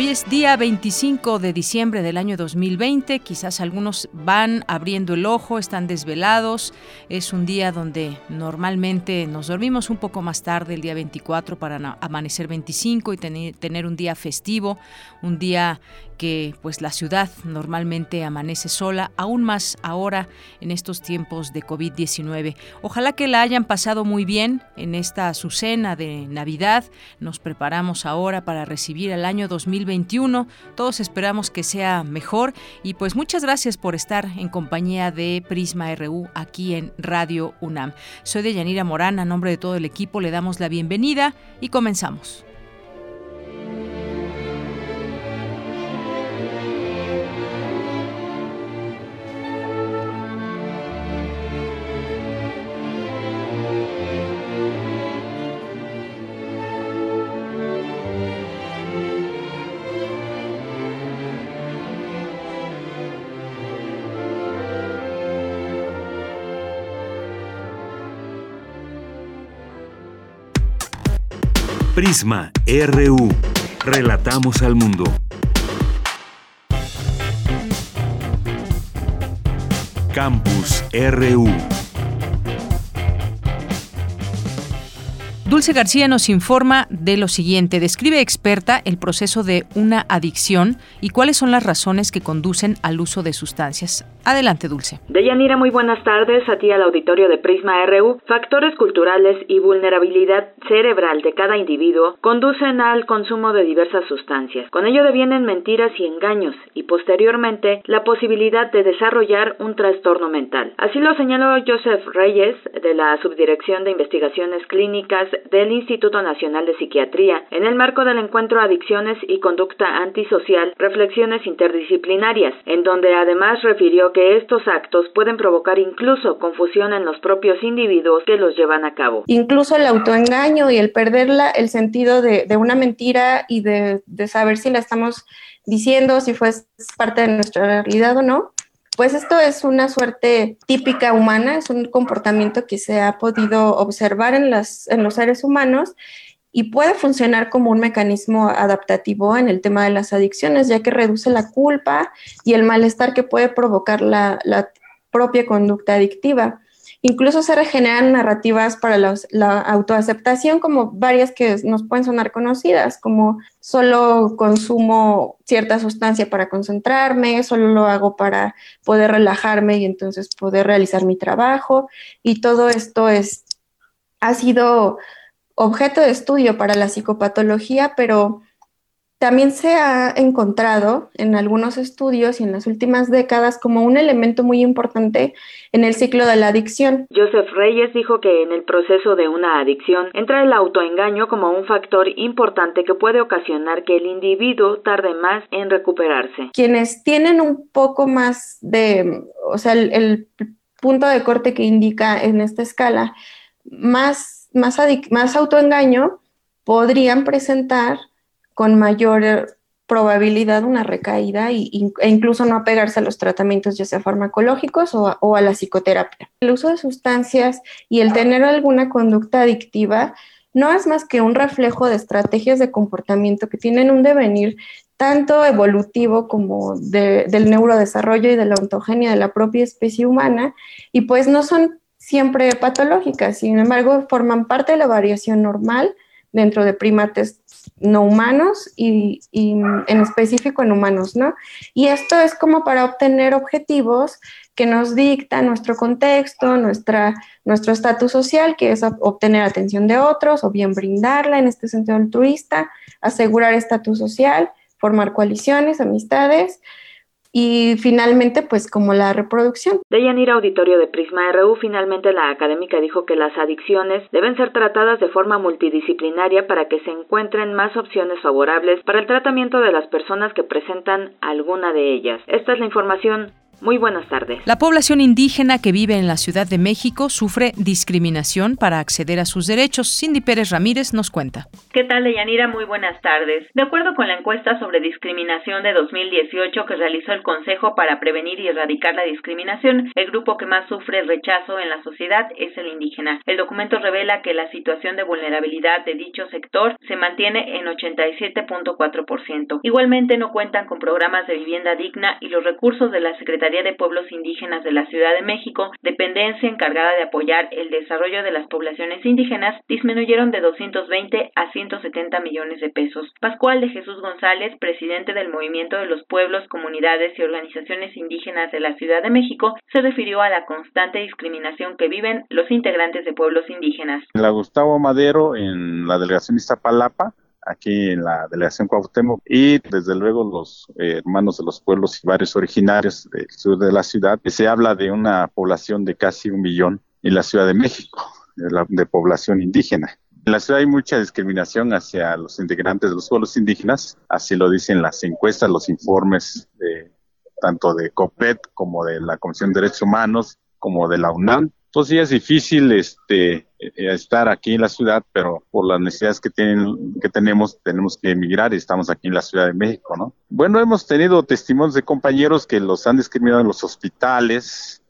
Hoy es día 25 de diciembre del año 2020, quizás algunos van abriendo el ojo, están desvelados, es un día donde normalmente nos dormimos un poco más tarde, el día 24 para amanecer 25 y tener un día festivo, un día que pues la ciudad normalmente amanece sola, aún más ahora en estos tiempos de COVID-19. Ojalá que la hayan pasado muy bien en esta su cena de Navidad. Nos preparamos ahora para recibir el año 2021. Todos esperamos que sea mejor y pues muchas gracias por estar en compañía de Prisma RU aquí en Radio UNAM. Soy de Yanira Morán, a nombre de todo el equipo le damos la bienvenida y comenzamos. Prisma RU. Relatamos al mundo. Campus RU. Dulce García nos informa de lo siguiente. Describe experta el proceso de una adicción y cuáles son las razones que conducen al uso de sustancias. Adelante, Dulce. Deyanira, muy buenas tardes a ti al auditorio de Prisma RU. Factores culturales y vulnerabilidad cerebral de cada individuo conducen al consumo de diversas sustancias. Con ello devienen mentiras y engaños y posteriormente la posibilidad de desarrollar un trastorno mental. Así lo señaló Joseph Reyes de la Subdirección de Investigaciones Clínicas del Instituto Nacional de Psiquiatría en el marco del encuentro Adicciones y Conducta Antisocial, Reflexiones Interdisciplinarias, en donde además refirió que estos actos pueden provocar incluso confusión en los propios individuos que los llevan a cabo. Incluso el autoengaño y el perderla, el sentido de, una mentira y de, de saber si la estamos diciendo, si fue parte de nuestra realidad o no, pues esto es una suerte típica humana, es un comportamiento que se ha podido observar en, las, en los seres humanos y puede funcionar como un mecanismo adaptativo en el tema de las adicciones, ya que reduce la culpa y el malestar que puede provocar la, la propia conducta adictiva. Incluso se regeneran narrativas para la autoaceptación, como varias que nos pueden sonar conocidas, como solo consumo cierta sustancia para concentrarme, solo lo hago para poder relajarme y entonces poder realizar mi trabajo. Y todo esto es, ha sido objeto de estudio para la psicopatología, pero también se ha encontrado en algunos estudios y en las últimas décadas como un elemento muy importante en el ciclo de la adicción. Joseph Reyes dijo que en el proceso de una adicción entra el autoengaño como un factor importante que puede ocasionar que el individuo tarde más en recuperarse. Quienes tienen un poco más de, o sea, el, punto de corte que indica en esta escala, más, más, más autoengaño, podrían presentar con mayor probabilidad una recaída e incluso no apegarse a los tratamientos ya sea farmacológicos o a, o a la psicoterapia. El uso de sustancias y el tener alguna conducta adictiva no es más que un reflejo de estrategias de comportamiento que tienen un devenir tanto evolutivo como del neurodesarrollo y de la ontogenia de la propia especie humana, y pues no son siempre patológicas, sin embargo forman parte de la variación normal dentro de primates no humanos y, en específico en humanos, ¿no? Y esto es como para obtener objetivos que nos dicta nuestro contexto, nuestra, nuestro estatus social, que es obtener atención de otros o bien brindarla en este sentido altruista, asegurar estatus social, formar coaliciones, amistades y finalmente, pues como la reproducción. De Yanira Auditorio de Prisma RU, finalmente la académica dijo que las adicciones deben ser tratadas de forma multidisciplinaria para que se encuentren más opciones favorables para el tratamiento de las personas que presentan alguna de ellas. Esta es la información. Muy buenas tardes. La población indígena que vive en la Ciudad de México sufre discriminación para acceder a sus derechos. Cindy Pérez Ramírez nos cuenta. ¿Qué tal, Deyanira? Muy buenas tardes. De acuerdo con la encuesta sobre discriminación de 2018 que realizó el Consejo para Prevenir y Erradicar la Discriminación, el grupo que más sufre el rechazo en la sociedad es el indígena. El documento revela que la situación de vulnerabilidad de dicho sector se mantiene en 87.4%. Igualmente no cuentan con programas de vivienda digna y los recursos de la Secretaría de Pueblos Indígenas de la Ciudad de México, dependencia encargada de apoyar el desarrollo de las poblaciones indígenas, disminuyeron de 220 a 170 millones de pesos. Pascual de Jesús González, presidente del Movimiento de los Pueblos, Comunidades y Organizaciones Indígenas de la Ciudad de México, se refirió a la constante discriminación que viven los integrantes de pueblos indígenas. La Gustavo Madero, en la delegación Iztapalapa, aquí en la delegación Cuauhtémoc y desde luego los eh, hermanos de los pueblos y varios originarios del sur de la ciudad. Se habla de una población de casi un millón en la Ciudad de México, de, población indígena. En la ciudad hay mucha discriminación hacia los integrantes de los pueblos indígenas, así lo dicen las encuestas, los informes de, tanto de COPET como de la Comisión de Derechos Humanos, como de la UNAM. Entonces sí es difícil este, eh, estar aquí en la ciudad, pero por las necesidades que, tienen, que tenemos, tenemos que emigrar y estamos aquí en la Ciudad de México, ¿no? Bueno, hemos tenido testimonios de compañeros que los han discriminado en los hospitales,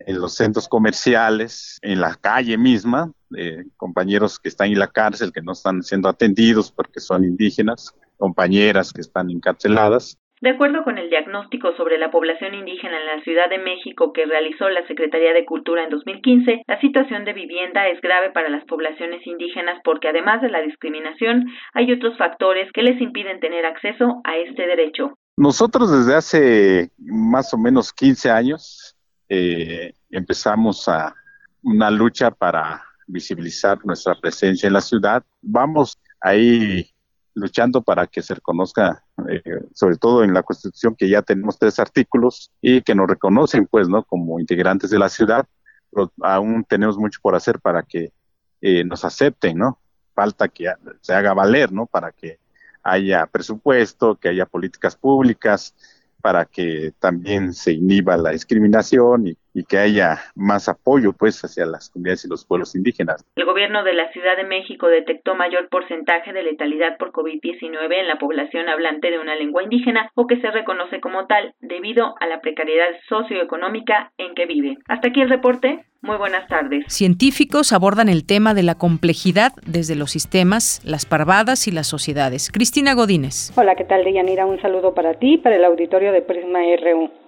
en los centros comerciales, en la calle misma, eh, compañeros que están en la cárcel, que no están siendo atendidos porque son indígenas, compañeras que están encarceladas. De acuerdo con el diagnóstico sobre la población indígena en la Ciudad de México que realizó la Secretaría de Cultura en 2015, la situación de vivienda es grave para las poblaciones indígenas porque además de la discriminación, hay otros factores que les impiden tener acceso a este derecho. Nosotros desde hace más o menos 15 años eh, empezamos a una lucha para visibilizar nuestra presencia en la ciudad. Vamos ahí luchando para que se reconozca, eh, sobre todo en la Constitución, que ya tenemos tres artículos y que nos reconocen, pues, ¿no? Como integrantes de la ciudad, pero aún tenemos mucho por hacer para que eh, nos acepten, ¿no? Falta que se haga valer, ¿no? Para que haya presupuesto, que haya políticas públicas, para que también se inhiba la discriminación y, que haya más apoyo pues hacia las comunidades y los pueblos indígenas. El gobierno de la Ciudad de México detectó mayor porcentaje de letalidad por COVID-19 en la población hablante de una lengua indígena o que se reconoce como tal debido a la precariedad socioeconómica en que vive. Hasta aquí el reporte. Muy buenas tardes. Científicos abordan el tema de la complejidad desde los sistemas, las parvadas y las sociedades. Cristina Godínez. Hola, ¿qué tal, Deyanira? Un saludo para ti, para el auditorio de Prisma RU.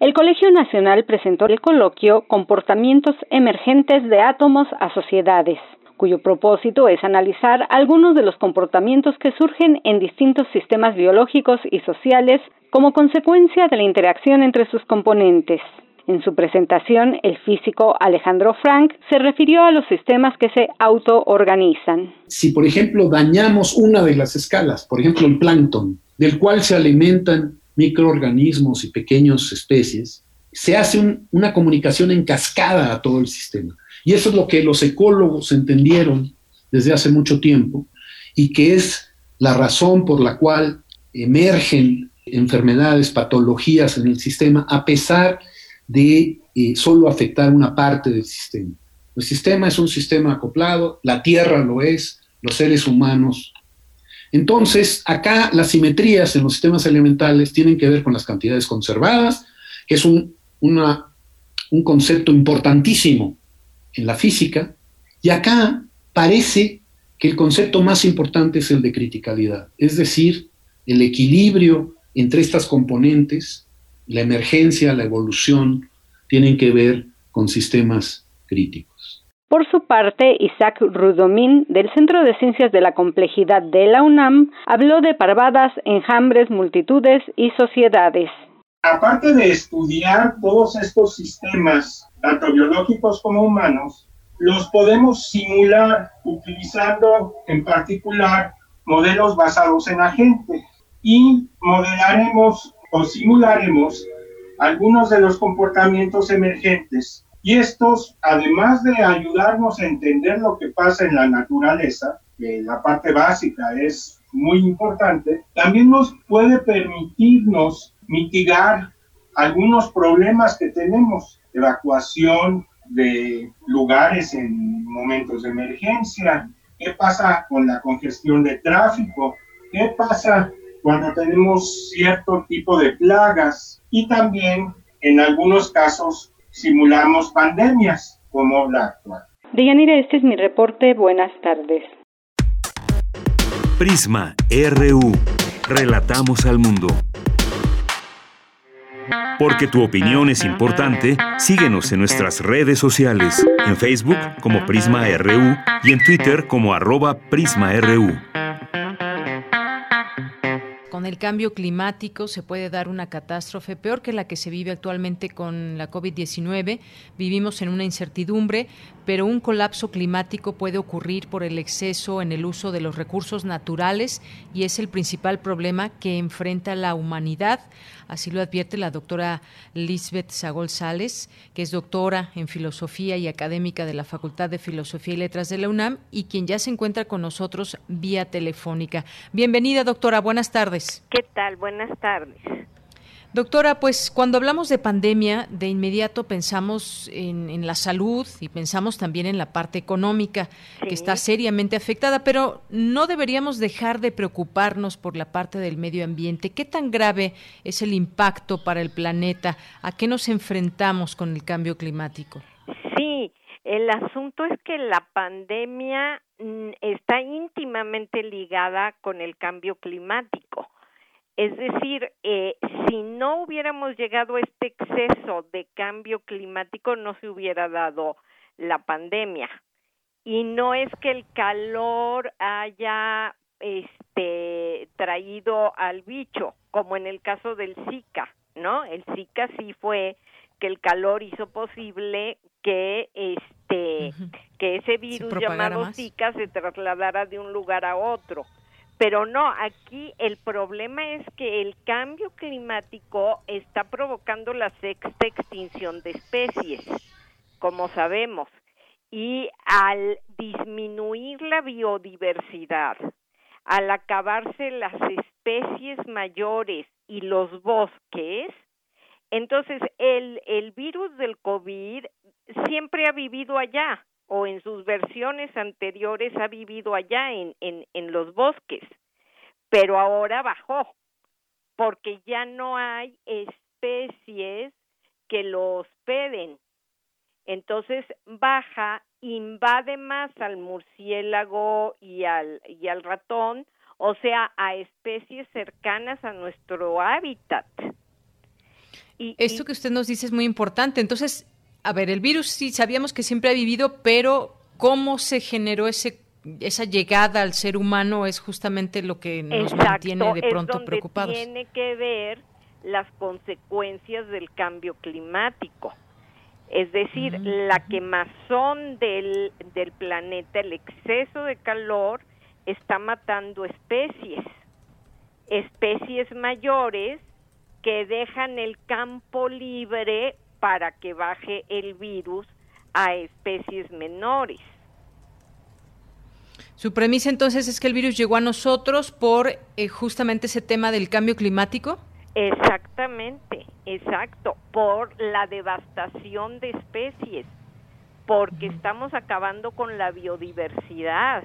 El Colegio Nacional presentó el coloquio Comportamientos Emergentes de Átomos a Sociedades, cuyo propósito es analizar algunos de los comportamientos que surgen en distintos sistemas biológicos y sociales como consecuencia de la interacción entre sus componentes. En su presentación, el físico Alejandro Frank se refirió a los sistemas que se autoorganizan. Si, por ejemplo, dañamos una de las escalas, por ejemplo, el plancton, del cual se alimentan microorganismos y pequeñas especies, se hace una comunicación en cascada a todo el sistema. Y eso es lo que los ecólogos entendieron desde hace mucho tiempo y que es la razón por la cual emergen enfermedades, patologías en el sistema, a pesar de eh, solo afectar una parte del sistema. El sistema es un sistema acoplado, la Tierra lo es, los seres humanos. Entonces, acá las simetrías en los sistemas elementales tienen que ver con las cantidades conservadas, que es un, un concepto importantísimo en la física, y acá parece que el concepto más importante es el de criticalidad, es decir, el equilibrio entre estas componentes la emergencia, la evolución, tienen que ver con sistemas críticos. Por su parte, Isaac Rudomín, del Centro de Ciencias de la Complejidad de la UNAM, habló de parvadas, enjambres, multitudes y sociedades. Aparte de estudiar todos estos sistemas, tanto biológicos como humanos, los podemos simular utilizando en particular modelos basados en agente y modelaremos o simularemos algunos de los comportamientos emergentes y estos, además de ayudarnos a entender lo que pasa en la naturaleza, que la parte básica es muy importante, también nos puede permitirnos mitigar algunos problemas que tenemos, evacuación de lugares en momentos de emergencia, qué pasa con la congestión de tráfico, qué pasa cuando tenemos cierto tipo de plagas y también en algunos casos simulamos pandemias como la actual. Deyanira, este es mi reporte. Buenas tardes. Prisma RU. Relatamos al mundo. Porque tu opinión es importante, síguenos en nuestras redes sociales, en Facebook como Prisma RU y en Twitter como arroba PrismaRU con el cambio climático se puede dar una catástrofe peor que la que se vive actualmente con la COVID-19. Vivimos en una incertidumbre, pero un colapso climático puede ocurrir por el exceso en el uso de los recursos naturales y es el principal problema que enfrenta la humanidad. Así lo advierte la doctora Lisbeth Sagol Sales, que es doctora en filosofía y académica de la Facultad de Filosofía y Letras de la UNAM y quien ya se encuentra con nosotros vía telefónica. Bienvenida, doctora. Buenas tardes. ¿Qué tal? Buenas tardes. Doctora, pues cuando hablamos de pandemia, de inmediato pensamos en, la salud y pensamos también en la parte económica, que está seriamente afectada, pero no deberíamos dejar de preocuparnos por la parte del medio ambiente. ¿Qué tan grave es el impacto para el planeta? ¿A qué nos enfrentamos con el cambio climático? Sí, el asunto es que la pandemia mm, está íntimamente ligada con el cambio climático es decir, eh, si no hubiéramos llegado a este exceso de cambio climático, no se hubiera dado la pandemia. Y no es que el calor haya este traído al bicho, como en el caso del Zika, ¿no? El Zika sí fue que el calor hizo posible que este que ese virus llamado Zika se trasladara de un lugar a otro. Pero no, aquí el problema es que el cambio climático está provocando la sexta extinción de especies, como sabemos, y al disminuir la biodiversidad, al acabarse las especies mayores y los bosques, entonces el, el virus del COVID siempre ha vivido allá, o en sus versiones anteriores ha vivido allá en, en, los bosques, pero ahora bajó, porque ya no hay especies que lo hospeden. Entonces baja, invade más al murciélago y al, y al ratón, o sea, a especies cercanas a nuestro hábitat. Y, Esto que usted nos dice es muy importante. Entonces, a ver, el virus sí sabíamos que siempre ha vivido, pero cómo se generó ese esa llegada al ser humano es justamente lo que nos mantiene de pronto es preocupados. Tiene que ver las consecuencias del cambio climático. Es decir, la quemazón del, del planeta, el exceso de calor, está matando especies, especies mayores que dejan el campo libre para que baje el virus a especies menores. Su premisa entonces es que el virus llegó a nosotros por eh, justamente ese tema del cambio climático. Exactamente, exacto, por la devastación de especies, porque estamos acabando con la biodiversidad.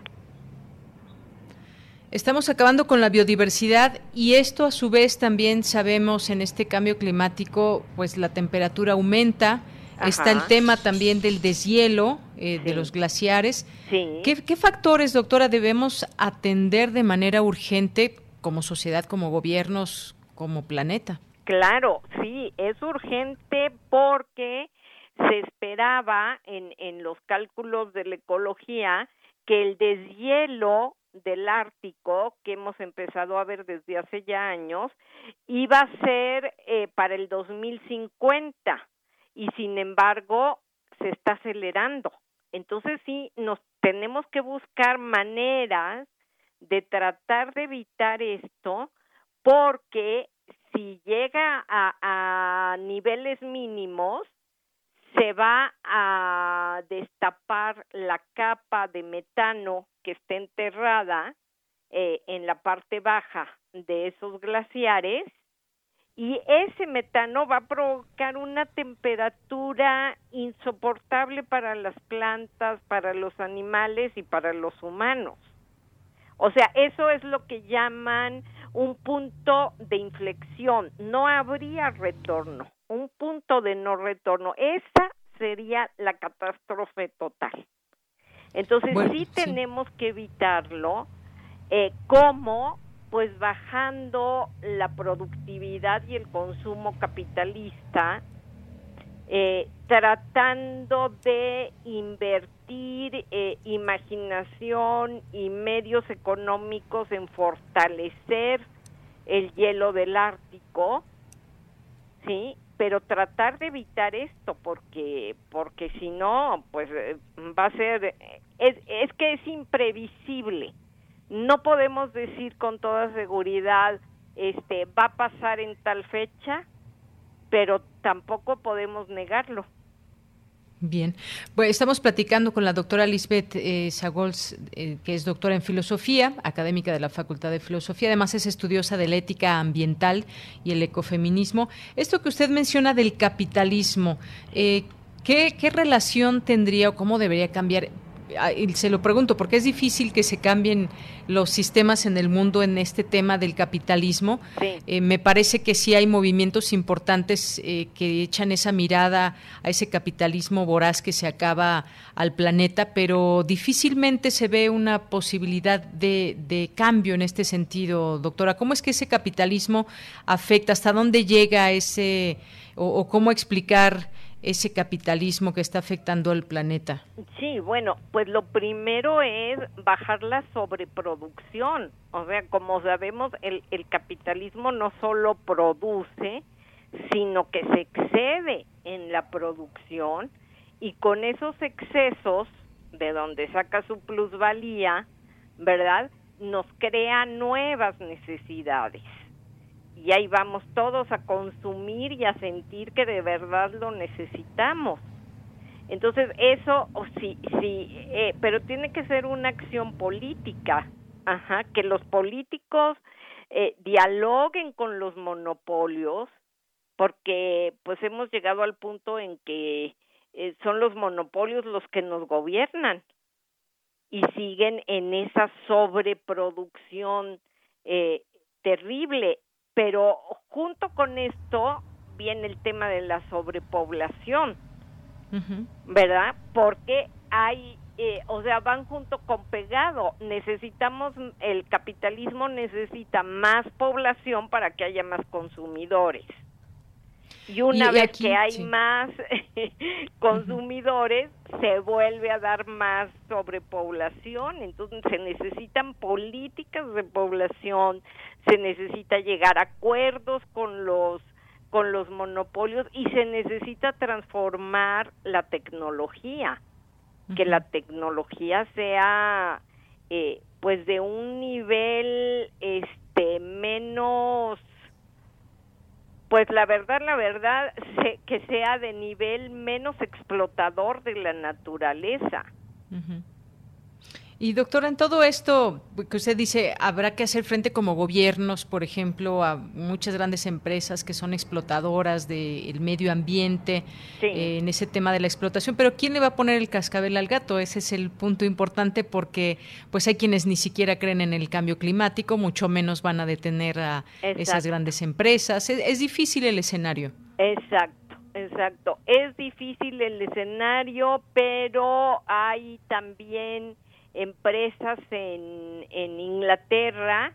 Estamos acabando con la biodiversidad y esto a su vez también sabemos en este cambio climático, pues la temperatura aumenta, está el tema también del deshielo eh, de los glaciares. ¿Qué, ¿Qué factores, doctora, debemos atender de manera urgente como sociedad, como gobiernos, como planeta? Claro, sí, es urgente porque se esperaba en, en los cálculos de la ecología que el deshielo del Ártico, que hemos empezado a ver desde hace ya años, iba a ser eh, para el 2050 y sin embargo se está acelerando. Entonces sí, nos tenemos que buscar maneras de tratar de evitar esto porque si llega a, a niveles mínimos, se va a destapar la capa de metano que está enterrada eh, en la parte baja de esos glaciares y ese metano va a provocar una temperatura insoportable para las plantas, para los animales y para los humanos. O sea, eso es lo que llaman un punto de inflexión. No habría retorno, un punto de no retorno. Esa sería la catástrofe total. Entonces sí tenemos que evitarlo. Eh, ¿Cómo? Pues bajando la productividad y el consumo capitalista, eh, tratando de invertir eh, imaginación y medios económicos en fortalecer el hielo del Ártico, ¿sí? Pero tratar de evitar esto porque porque si no pues eh, va a ser es, es que es imprevisible. No podemos decir con toda seguridad este va a pasar en tal fecha pero tampoco podemos negarlo Bien, pues estamos platicando con la doctora Lisbeth eh, Sagols, eh, que es doctora en filosofía, académica de la Facultad de Filosofía, además es estudiosa de la ética ambiental y el ecofeminismo. Esto que usted menciona del capitalismo, eh, ¿qué, ¿qué relación tendría o cómo debería cambiar? Ah, se lo pregunto porque es difícil que se cambien los sistemas en el mundo en este tema del capitalismo. Eh, me parece que sí hay movimientos importantes eh, que echan esa mirada a ese capitalismo voraz que se acaba al planeta, pero difícilmente se ve una posibilidad de, de cambio en este sentido, doctora. ¿Cómo es que ese capitalismo afecta? ¿Hasta dónde llega ese o, o cómo explicar? Ese capitalismo que está afectando al planeta? Sí, bueno, pues lo primero es bajar la sobreproducción. O sea, como sabemos, el, el capitalismo no solo produce, sino que se excede en la producción y con esos excesos de donde saca su plusvalía, ¿verdad? Nos crea nuevas necesidades y ahí vamos todos a consumir y a sentir que de verdad lo necesitamos. Entonces eso, sí, sí, eh, pero tiene que ser una acción política, ajá, que los políticos eh, dialoguen con los monopolios, porque pues hemos llegado al punto en que eh, son los monopolios los que nos gobiernan y siguen en esa sobreproducción eh, terrible pero junto con esto viene el tema de la sobrepoblación, ¿verdad? Porque hay, eh, o sea, van junto con pegado. Necesitamos, el capitalismo necesita más población para que haya más consumidores. Y una vez que hay más consumidores, se vuelve a dar más sobrepoblación. Entonces se necesitan políticas de población, se necesita llegar a acuerdos con los con los monopolios y se necesita transformar la tecnología, que la tecnología sea eh, pues de un nivel este menos pues la verdad, la verdad, que sea de nivel menos explotador de la naturaleza. Y doctora, en todo esto que usted dice, habrá que hacer frente como gobiernos, por ejemplo, a muchas grandes empresas que son explotadoras del medio ambiente, eh, en ese tema de la explotación, pero ¿quién le va a poner el cascabel al gato? Ese es el punto importante porque pues hay quienes ni siquiera creen en el cambio climático, mucho menos van a detener a esas grandes empresas. es difícil el escenario. Exacto. Exacto, es difícil el escenario, pero hay también empresas en, en Inglaterra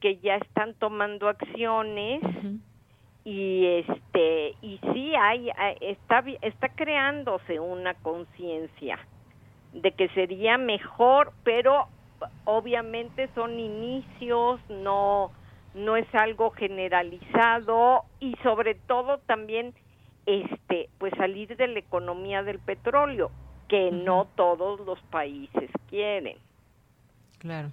que ya están tomando acciones y este y sí hay, está está creándose una conciencia de que sería mejor pero obviamente son inicios no no es algo generalizado y sobre todo también este pues salir de la economía del petróleo que no todos los países quieren. Claro.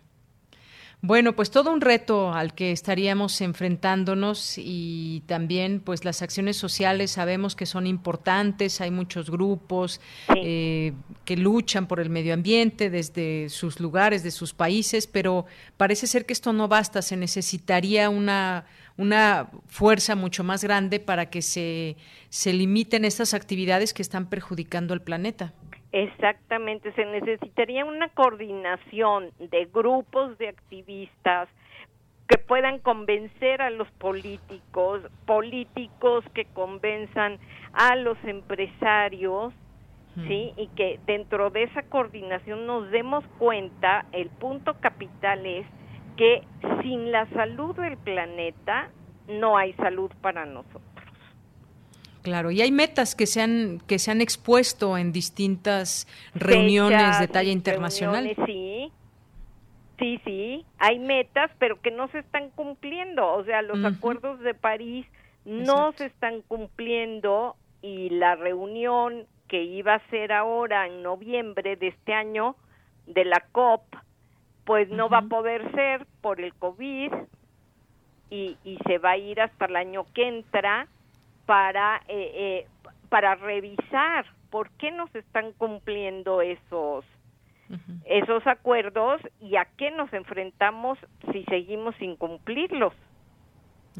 Bueno, pues todo un reto al que estaríamos enfrentándonos y también pues las acciones sociales sabemos que son importantes, hay muchos grupos eh, que luchan por el medio ambiente desde sus lugares, de sus países, pero parece ser que esto no basta, se necesitaría una, una fuerza mucho más grande para que se, se limiten estas actividades que están perjudicando al planeta. Exactamente, se necesitaría una coordinación de grupos de activistas que puedan convencer a los políticos, políticos que convenzan a los empresarios, ¿sí? Y que dentro de esa coordinación nos demos cuenta, el punto capital es que sin la salud del planeta no hay salud para nosotros. Claro, y hay metas que se han, que se han expuesto en distintas reuniones de talla internacional. sí, sí, sí, hay metas, pero que no se están cumpliendo. O sea, los acuerdos de París no se están cumpliendo y la reunión que iba a ser ahora en noviembre de este año de la COP, pues no va a poder ser por el COVID y, y se va a ir hasta el año que entra para, eh, eh, para revisar por qué no se están cumpliendo esos, esos acuerdos y a qué nos enfrentamos si seguimos sin cumplirlos.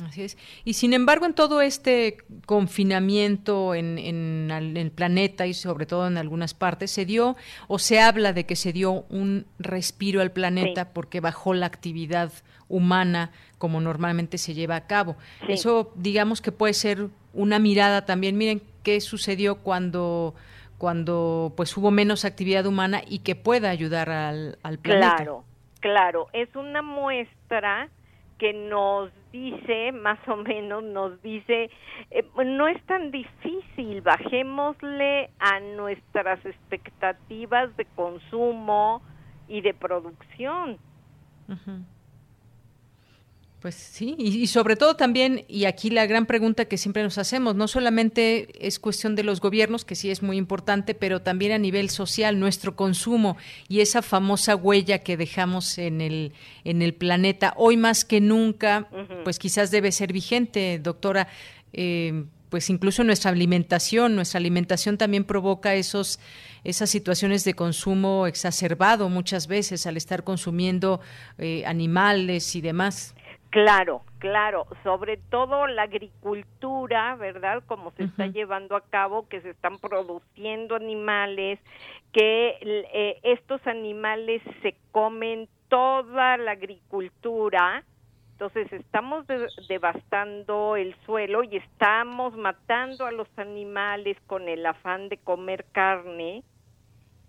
Así es. Y sin embargo, en todo este confinamiento en, en, el planeta y sobre todo en algunas partes, se dio o se habla de que se dio un respiro al planeta porque bajó la actividad humana como normalmente se lleva a cabo. Eso, digamos que puede ser una mirada también. Miren qué sucedió cuando cuando pues hubo menos actividad humana y que pueda ayudar al, al planeta. Claro, claro, es una muestra que nos dice, más o menos nos dice, eh, no es tan difícil, bajémosle a nuestras expectativas de consumo y de producción. Pues sí, y, sobre todo también, y aquí la gran pregunta que siempre nos hacemos, no solamente es cuestión de los gobiernos, que sí es muy importante, pero también a nivel social, nuestro consumo y esa famosa huella que dejamos en el, en el planeta, hoy más que nunca, pues quizás debe ser vigente, doctora. Eh, pues incluso nuestra alimentación, nuestra alimentación también provoca esos esas situaciones de consumo exacerbado muchas veces al estar consumiendo eh, animales y demás. Claro, claro, sobre todo la agricultura, ¿verdad? Como se está llevando a cabo, que se están produciendo animales, que eh, estos animales se comen toda la agricultura, entonces estamos devastando el suelo y estamos matando a los animales con el afán de comer carne.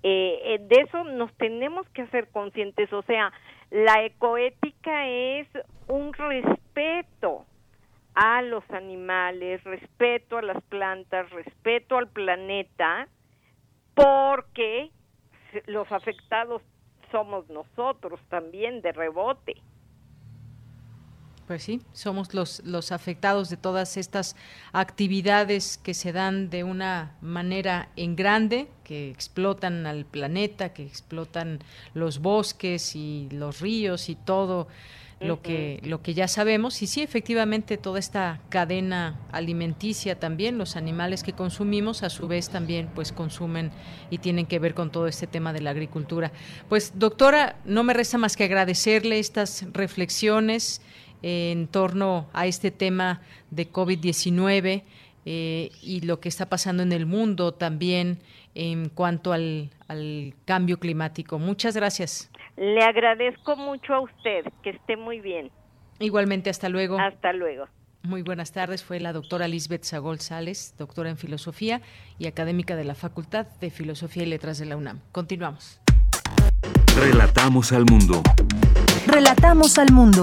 Eh, eh, de eso nos tenemos que hacer conscientes, o sea, la ecoética es un respeto a los animales, respeto a las plantas, respeto al planeta, porque los afectados somos nosotros también de rebote. Pues sí, somos los, los afectados de todas estas actividades que se dan de una manera en grande, que explotan al planeta, que explotan los bosques y los ríos y todo lo que lo que ya sabemos. Y sí efectivamente toda esta cadena alimenticia también los animales que consumimos a su vez también pues consumen y tienen que ver con todo este tema de la agricultura. Pues doctora no me resta más que agradecerle estas reflexiones en torno a este tema de COVID-19 eh, y lo que está pasando en el mundo también en cuanto al, al cambio climático. Muchas gracias. Le agradezco mucho a usted, que esté muy bien. Igualmente, hasta luego. Hasta luego. Muy buenas tardes. Fue la doctora Lisbeth Sagol Sales, doctora en filosofía y académica de la Facultad de Filosofía y Letras de la UNAM. Continuamos. Relatamos al mundo. Relatamos al mundo.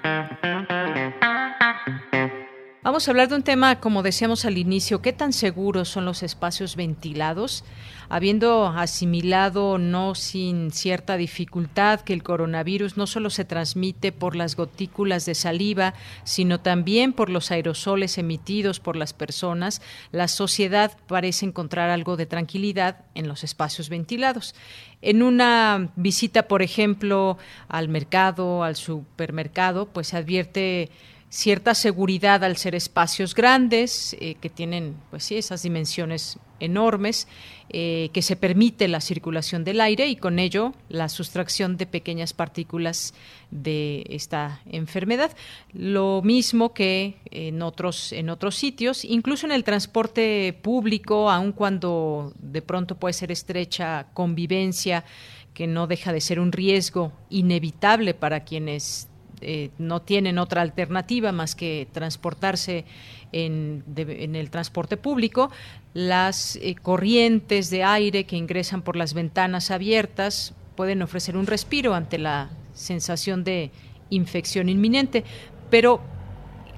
A hablar de un tema, como decíamos al inicio, ¿qué tan seguros son los espacios ventilados? Habiendo asimilado no sin cierta dificultad que el coronavirus no solo se transmite por las gotículas de saliva, sino también por los aerosoles emitidos por las personas, la sociedad parece encontrar algo de tranquilidad en los espacios ventilados. En una visita, por ejemplo, al mercado, al supermercado, pues se advierte cierta seguridad al ser espacios grandes eh, que tienen pues sí esas dimensiones enormes eh, que se permite la circulación del aire y con ello la sustracción de pequeñas partículas de esta enfermedad. Lo mismo que en otros en otros sitios incluso en el transporte público aun cuando de pronto puede ser estrecha convivencia que no deja de ser un riesgo inevitable para quienes eh, no tienen otra alternativa más que transportarse en, el transporte público, las eh, corrientes de aire que ingresan por las ventanas abiertas pueden ofrecer un respiro ante la sensación de infección inminente. Pero,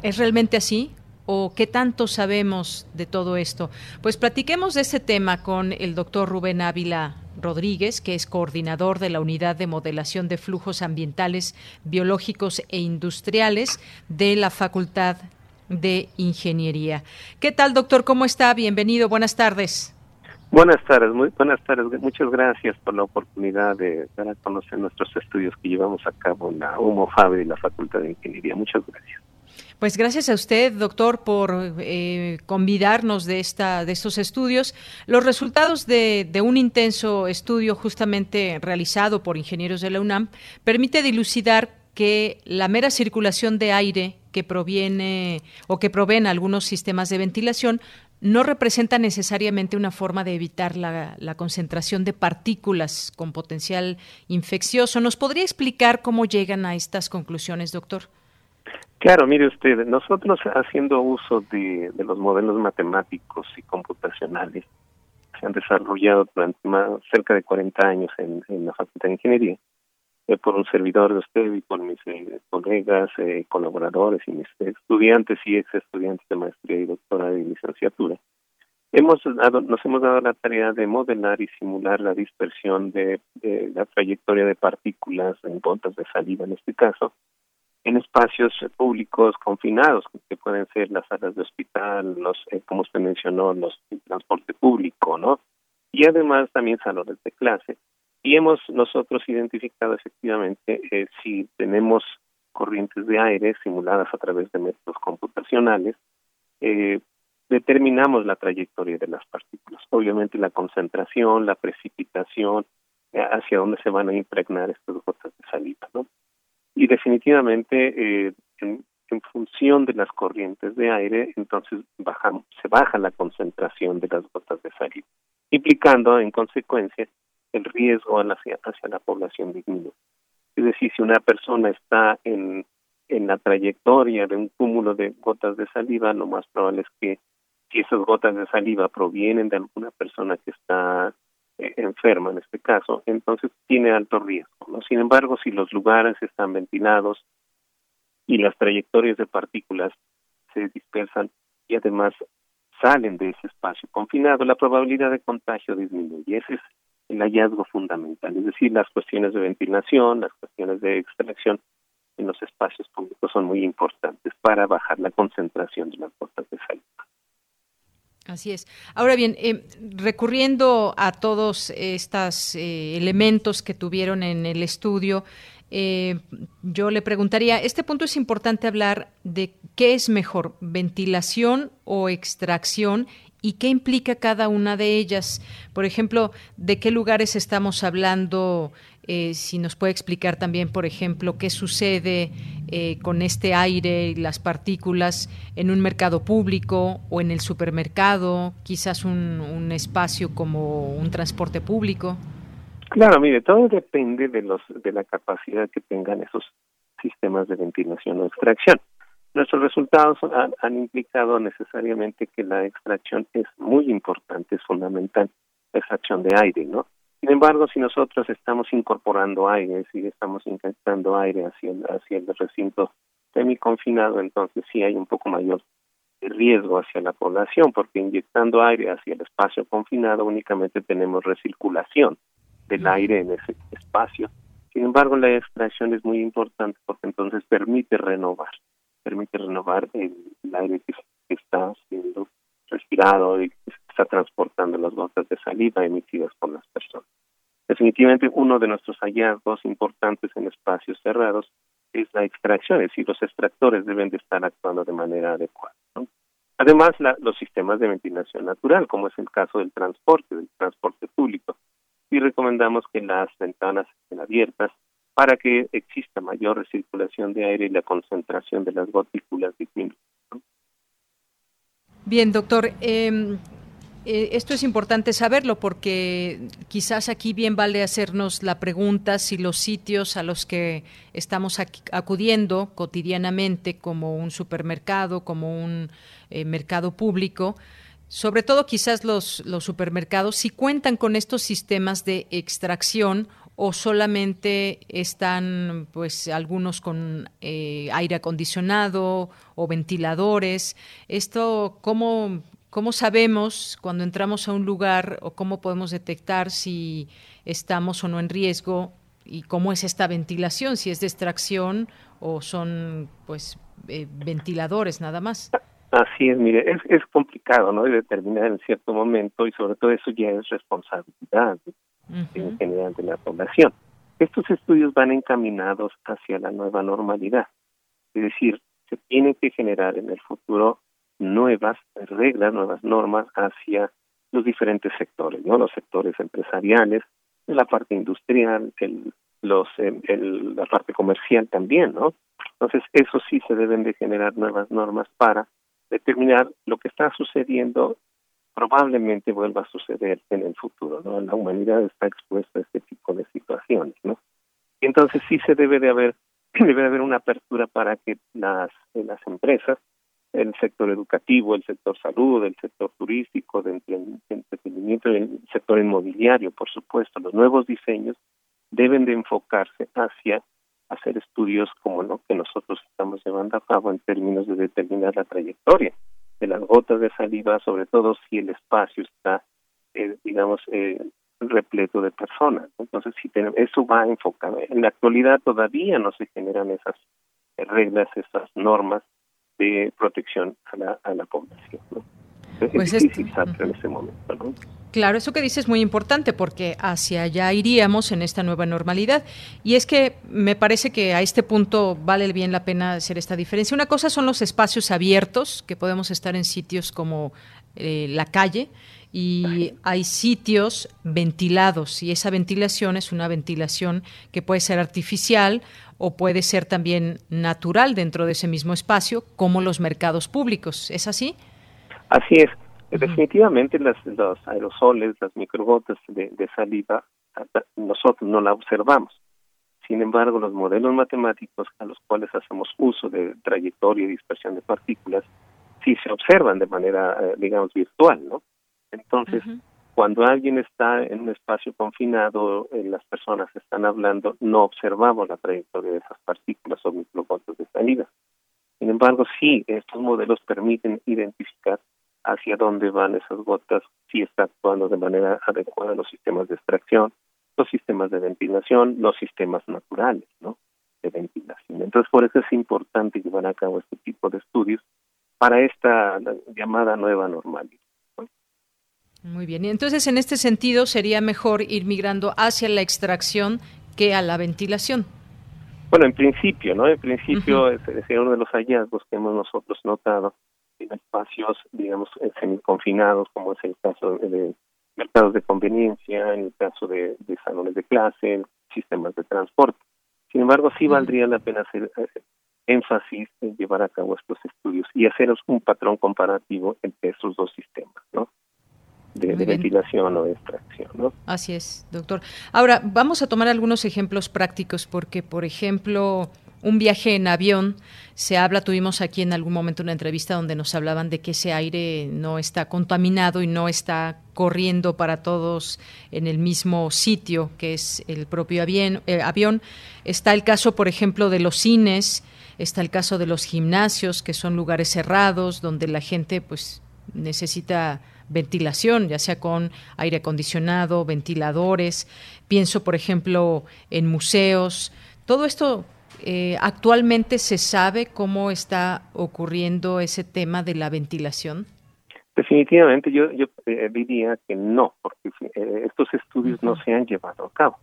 ¿es realmente así? ¿O qué tanto sabemos de todo esto? Pues platiquemos de este tema con el doctor Rubén Ávila Rodríguez, que es coordinador de la Unidad de Modelación de Flujos Ambientales, Biológicos e Industriales de la Facultad de Ingeniería. ¿Qué tal, doctor? ¿Cómo está? Bienvenido. Buenas tardes. Buenas tardes, muy buenas tardes. Muchas gracias por la oportunidad de dar a conocer nuestros estudios que llevamos a cabo en la UMOFAB y la Facultad de Ingeniería. Muchas gracias. Pues gracias a usted, doctor, por eh, convidarnos de, esta, de estos estudios. Los resultados de, un intenso estudio justamente realizado por ingenieros de la UNAM permite dilucidar que la mera circulación de aire que proviene o que proveen algunos sistemas de ventilación no representa necesariamente una forma de evitar la, la, concentración de partículas con potencial infeccioso. ¿Nos podría explicar cómo llegan a estas conclusiones, doctor? Claro, mire usted, nosotros haciendo uso de, los modelos matemáticos y computacionales se han desarrollado durante más, cerca de 40 años en, la Facultad de Ingeniería, eh, por un servidor de usted y por mis eh, colegas, eh, colaboradores y mis estudiantes y ex estudiantes de maestría y doctorado y licenciatura. hemos nos hemos dado la tarea de modelar y simular la dispersión de, la trayectoria de partículas en gotas de saliva, en este caso, en espacios públicos confinados, que pueden ser las salas de hospital, los, eh, como usted mencionó, los el transporte público, ¿no? Y además también salones de clase. Y hemos nosotros identificado efectivamente eh, si tenemos corrientes de aire simuladas a través de métodos computacionales, eh, determinamos la trayectoria de las partículas. Obviamente la concentración, la precipitación, eh, hacia dónde se van a impregnar estas gotas de saliva, ¿no? Y definitivamente eh, en, función de las corrientes de aire, entonces bajamos, se baja la concentración de las gotas de saliva, implicando en consecuencia el riesgo hacia, hacia la población disminuye. Es decir, si una persona está en, en la trayectoria de un cúmulo de gotas de saliva, lo más probable es que si esas gotas de saliva provienen de alguna persona que está eh, enferma en este caso, entonces tiene alto riesgo. ¿no? Sin embargo, si los lugares están ventilados y las trayectorias de partículas se dispersan y además salen de ese espacio confinado, la probabilidad de contagio disminuye. Ese es el hallazgo fundamental, es decir, las cuestiones de ventilación, las cuestiones de extracción en los espacios públicos son muy importantes para bajar la concentración de las gotas de saliva. Así es. Ahora bien, eh, recurriendo a todos estos eh, elementos que tuvieron en el estudio, eh, yo le preguntaría, este punto es importante hablar de qué es mejor, ventilación o extracción y qué implica cada una de ellas. Por ejemplo, de qué lugares estamos hablando, eh, si nos puede explicar también, por ejemplo, qué sucede eh, con este aire y las partículas en un mercado público o en el supermercado, quizás un, espacio como un transporte público. Claro, mire, todo depende de los de la capacidad que tengan esos sistemas de ventilación o extracción. Nuestros resultados han, implicado necesariamente que la extracción es muy importante, es fundamental, la extracción de aire, ¿no? Sin embargo, si nosotros estamos incorporando aire, si estamos inyectando aire hacia el, hacia el recinto semiconfinado, entonces sí hay un poco mayor riesgo hacia la población, porque inyectando aire hacia el espacio confinado únicamente tenemos recirculación del aire en ese espacio. Sin embargo, la extracción es muy importante porque entonces permite renovar permite renovar el, aire que, está siendo respirado y que está transportando las gotas de saliva emitidas por las personas. Definitivamente uno de nuestros hallazgos importantes en espacios cerrados es la extracción, es decir, los extractores deben de estar actuando de manera adecuada. Además, los sistemas de ventilación natural, como es el caso del transporte, del transporte público, y recomendamos que las ventanas estén abiertas para que exista mayor recirculación de aire y la concentración de las gotículas disminuya. Bien, doctor. Em, eh, esto es importante saberlo porque quizás aquí bien vale hacernos la pregunta si los sitios a los que estamos acudiendo cotidianamente, como un supermercado, como un eh, mercado público, sobre todo quizás los, los supermercados, si cuentan con estos sistemas de extracción o solamente están pues algunos con eh, aire acondicionado o ventiladores. Esto, ¿cómo, ¿cómo sabemos cuando entramos a un lugar o cómo podemos detectar si estamos o no en riesgo y cómo es esta ventilación, si es de extracción o son pues eh, ventiladores nada más? Así es, mire, es, es complicado, ¿no? De determinar en cierto momento y sobre todo eso ya es responsabilidad en general de la población. Estos estudios van encaminados hacia la nueva normalidad, es decir, se tienen que generar en el futuro nuevas reglas, nuevas normas hacia los diferentes sectores, ¿no? Los sectores empresariales, la parte industrial, el, los, el, la parte comercial también, ¿no? Entonces, eso sí se deben de generar nuevas normas para determinar lo que está sucediendo probablemente vuelva a suceder en el futuro, ¿no? La humanidad está expuesta a este tipo de situaciones, ¿no? Entonces sí se debe de haber debe de haber una apertura para que las las empresas, el sector educativo, el sector salud, el sector turístico, de entretenimiento, el sector inmobiliario, por supuesto, los nuevos diseños deben de enfocarse hacia hacer estudios como lo que nosotros estamos llevando a cabo en términos de determinar la trayectoria de las gotas de saliva, sobre todo si el espacio está, eh, digamos, eh, repleto de personas. Entonces, si tenemos, eso va enfocado. En la actualidad todavía no se generan esas reglas, esas normas de protección a la, a la población. ¿no? pues es difícil en ese momento. ¿no? Claro, eso que dices es muy importante porque hacia allá iríamos en esta nueva normalidad. Y es que me parece que a este punto vale bien la pena hacer esta diferencia. Una cosa son los espacios abiertos, que podemos estar en sitios como eh, la calle, y hay sitios ventilados y esa ventilación es una ventilación que puede ser artificial o puede ser también natural dentro de ese mismo espacio, como los mercados públicos. ¿Es así? Así es. Definitivamente las, los aerosoles, las microgotas de, saliva, nosotros no la observamos. Sin embargo, los modelos matemáticos a los cuales hacemos uso de trayectoria y dispersión de partículas sí se observan de manera, eh, digamos, virtual, ¿no? Entonces, cuando alguien está en un espacio confinado, eh, las personas están hablando, no observamos la trayectoria de esas partículas o microgotas de saliva. Sin embargo, sí, estos modelos permiten identificar hacia dónde van esas gotas, si está actuando de manera adecuada los sistemas de extracción, los sistemas de ventilación, los sistemas naturales, ¿no? De ventilación. Entonces, por eso es importante llevar a cabo este tipo de estudios para esta llamada nueva normalidad. Muy bien. Y entonces, en este sentido, sería mejor ir migrando hacia la extracción que a la ventilación. Bueno, en principio, ¿no? En principio, ese es uno de los hallazgos que hemos nosotros notado en espacios, digamos, eh, semi-confinados, como es el caso de mercados de conveniencia, en el caso de, salones de clase, sistemas de transporte. Sin embargo, sí valdría la pena hacer eh, énfasis en llevar a cabo estos estudios y hacer un patrón comparativo entre esos dos sistemas, ¿no? De, de ventilación o de extracción, ¿no? Así es, doctor. Ahora, vamos a tomar algunos ejemplos prácticos porque, por ejemplo, un viaje en avión, se habla, tuvimos aquí en algún momento una entrevista donde nos hablaban de que ese aire no está contaminado y no está corriendo para todos en el mismo sitio que es el propio avión. Eh, avión. Está el caso, por ejemplo, de los cines, está el caso de los gimnasios, que son lugares cerrados donde la gente pues necesita ventilación, ya sea con aire acondicionado, ventiladores. Pienso, por ejemplo, en museos. Todo esto eh, ¿Actualmente se sabe cómo está ocurriendo ese tema de la ventilación? Definitivamente yo, yo eh, diría que no, porque eh, estos estudios no se han llevado a cabo.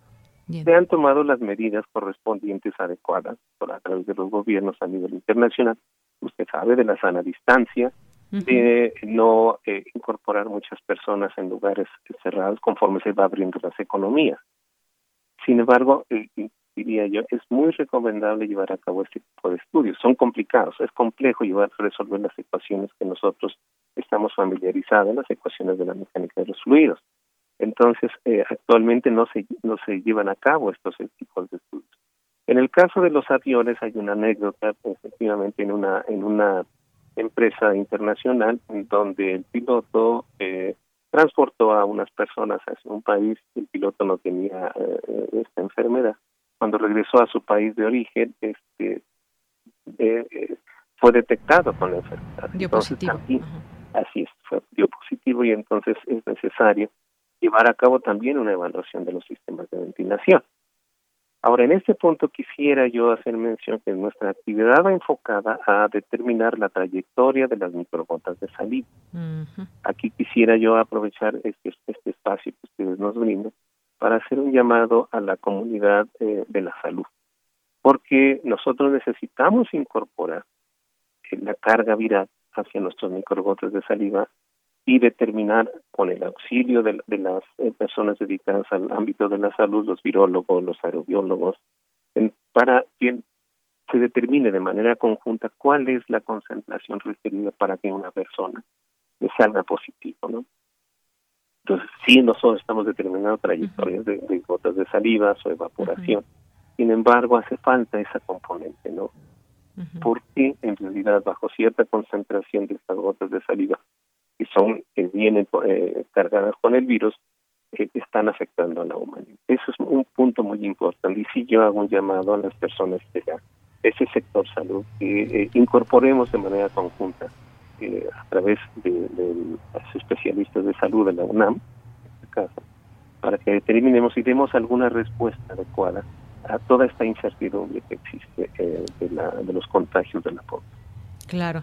Se han tomado las medidas correspondientes adecuadas por a través de los gobiernos a nivel internacional. Usted sabe de la sana distancia, de no incorporar muchas personas en lugares cerrados conforme se va abriendo las economías. Sin embargo, diría yo, es muy recomendable llevar a cabo este tipo de estudios. Son complicados, es complejo llevar resolver las ecuaciones que nosotros estamos familiarizados, las ecuaciones de la mecánica de los fluidos. Entonces, eh, actualmente no se, no se llevan a cabo estos tipos de estudios. En el caso de los aviones hay una anécdota, efectivamente, en una, en una empresa internacional en donde el piloto eh, transportó a unas personas hacia un país y el piloto no tenía eh, esta enfermedad cuando regresó a su país de origen, este, eh, eh, fue detectado con la enfermedad. Dio positivo. Así es, fue, dio positivo y entonces es necesario llevar a cabo también una evaluación de los sistemas de ventilación. Ahora, en este punto quisiera yo hacer mención que nuestra actividad va enfocada a determinar la trayectoria de las microgotas de saliva. Aquí quisiera yo aprovechar este, este espacio que ustedes nos brindan para hacer un llamado a la comunidad eh, de la salud, porque nosotros necesitamos incorporar eh, la carga viral hacia nuestros microgotes de saliva y determinar con el auxilio de, las eh, personas dedicadas al ámbito de la salud, los virólogos, los aerobiólogos, para que se determine de manera conjunta cuál es la concentración requerida para que una persona le salga positivo, ¿no? Entonces, sí, nosotros estamos determinando trayectorias de, gotas de saliva o evaporación. Sin embargo, hace falta esa componente, ¿no? Porque en realidad, bajo cierta concentración de estas gotas de saliva, que son que vienen eh, cargadas con el virus, eh, están afectando a la humanidad. Eso es un punto muy importante. Y sí, yo hago un llamado a las personas de ese sector salud que eh, incorporemos de manera conjunta a través de, los especialistas de salud de la UNAM, para que determinemos y demos alguna respuesta adecuada a toda esta incertidumbre que existe de, de los contagios de la población. Claro.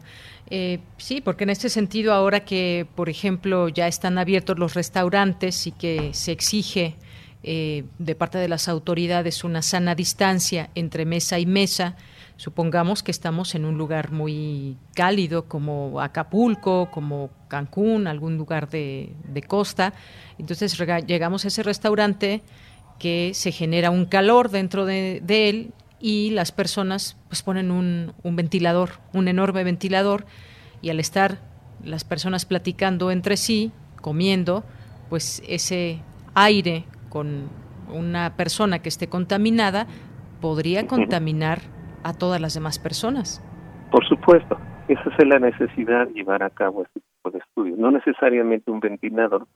Eh, sí, porque en este sentido, ahora que, por ejemplo, ya están abiertos los restaurantes y que se exige eh, de parte de las autoridades una sana distancia entre mesa y mesa, supongamos que estamos en un lugar muy cálido como Acapulco, como Cancún, algún lugar de, costa, entonces llegamos a ese restaurante que se genera un calor dentro de él y las personas pues ponen un, un, ventilador, un enorme ventilador y al estar las personas platicando entre sí, comiendo, pues ese aire con una persona que esté contaminada podría contaminar a todas las demás personas. Por supuesto, esa es la necesidad de llevar a cabo este tipo de estudios. No necesariamente un ventilador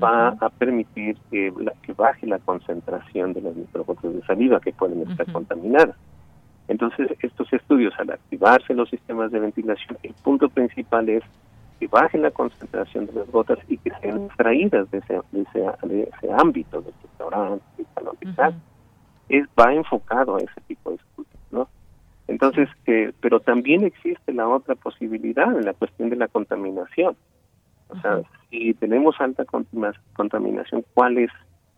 va a permitir que, que, baje la concentración de los microgotas de saliva que pueden estar contaminadas. Entonces, estos estudios, al activarse los sistemas de ventilación, el punto principal es que baje la concentración de las gotas y que sean extraídas de ese, de ese, ámbito, del restaurante, del salón de Es, va enfocado a ese tipo de estudios, ¿no? Entonces, eh, pero también existe la otra posibilidad en la cuestión de la contaminación. O sea, si tenemos alta contaminación, ¿cuál es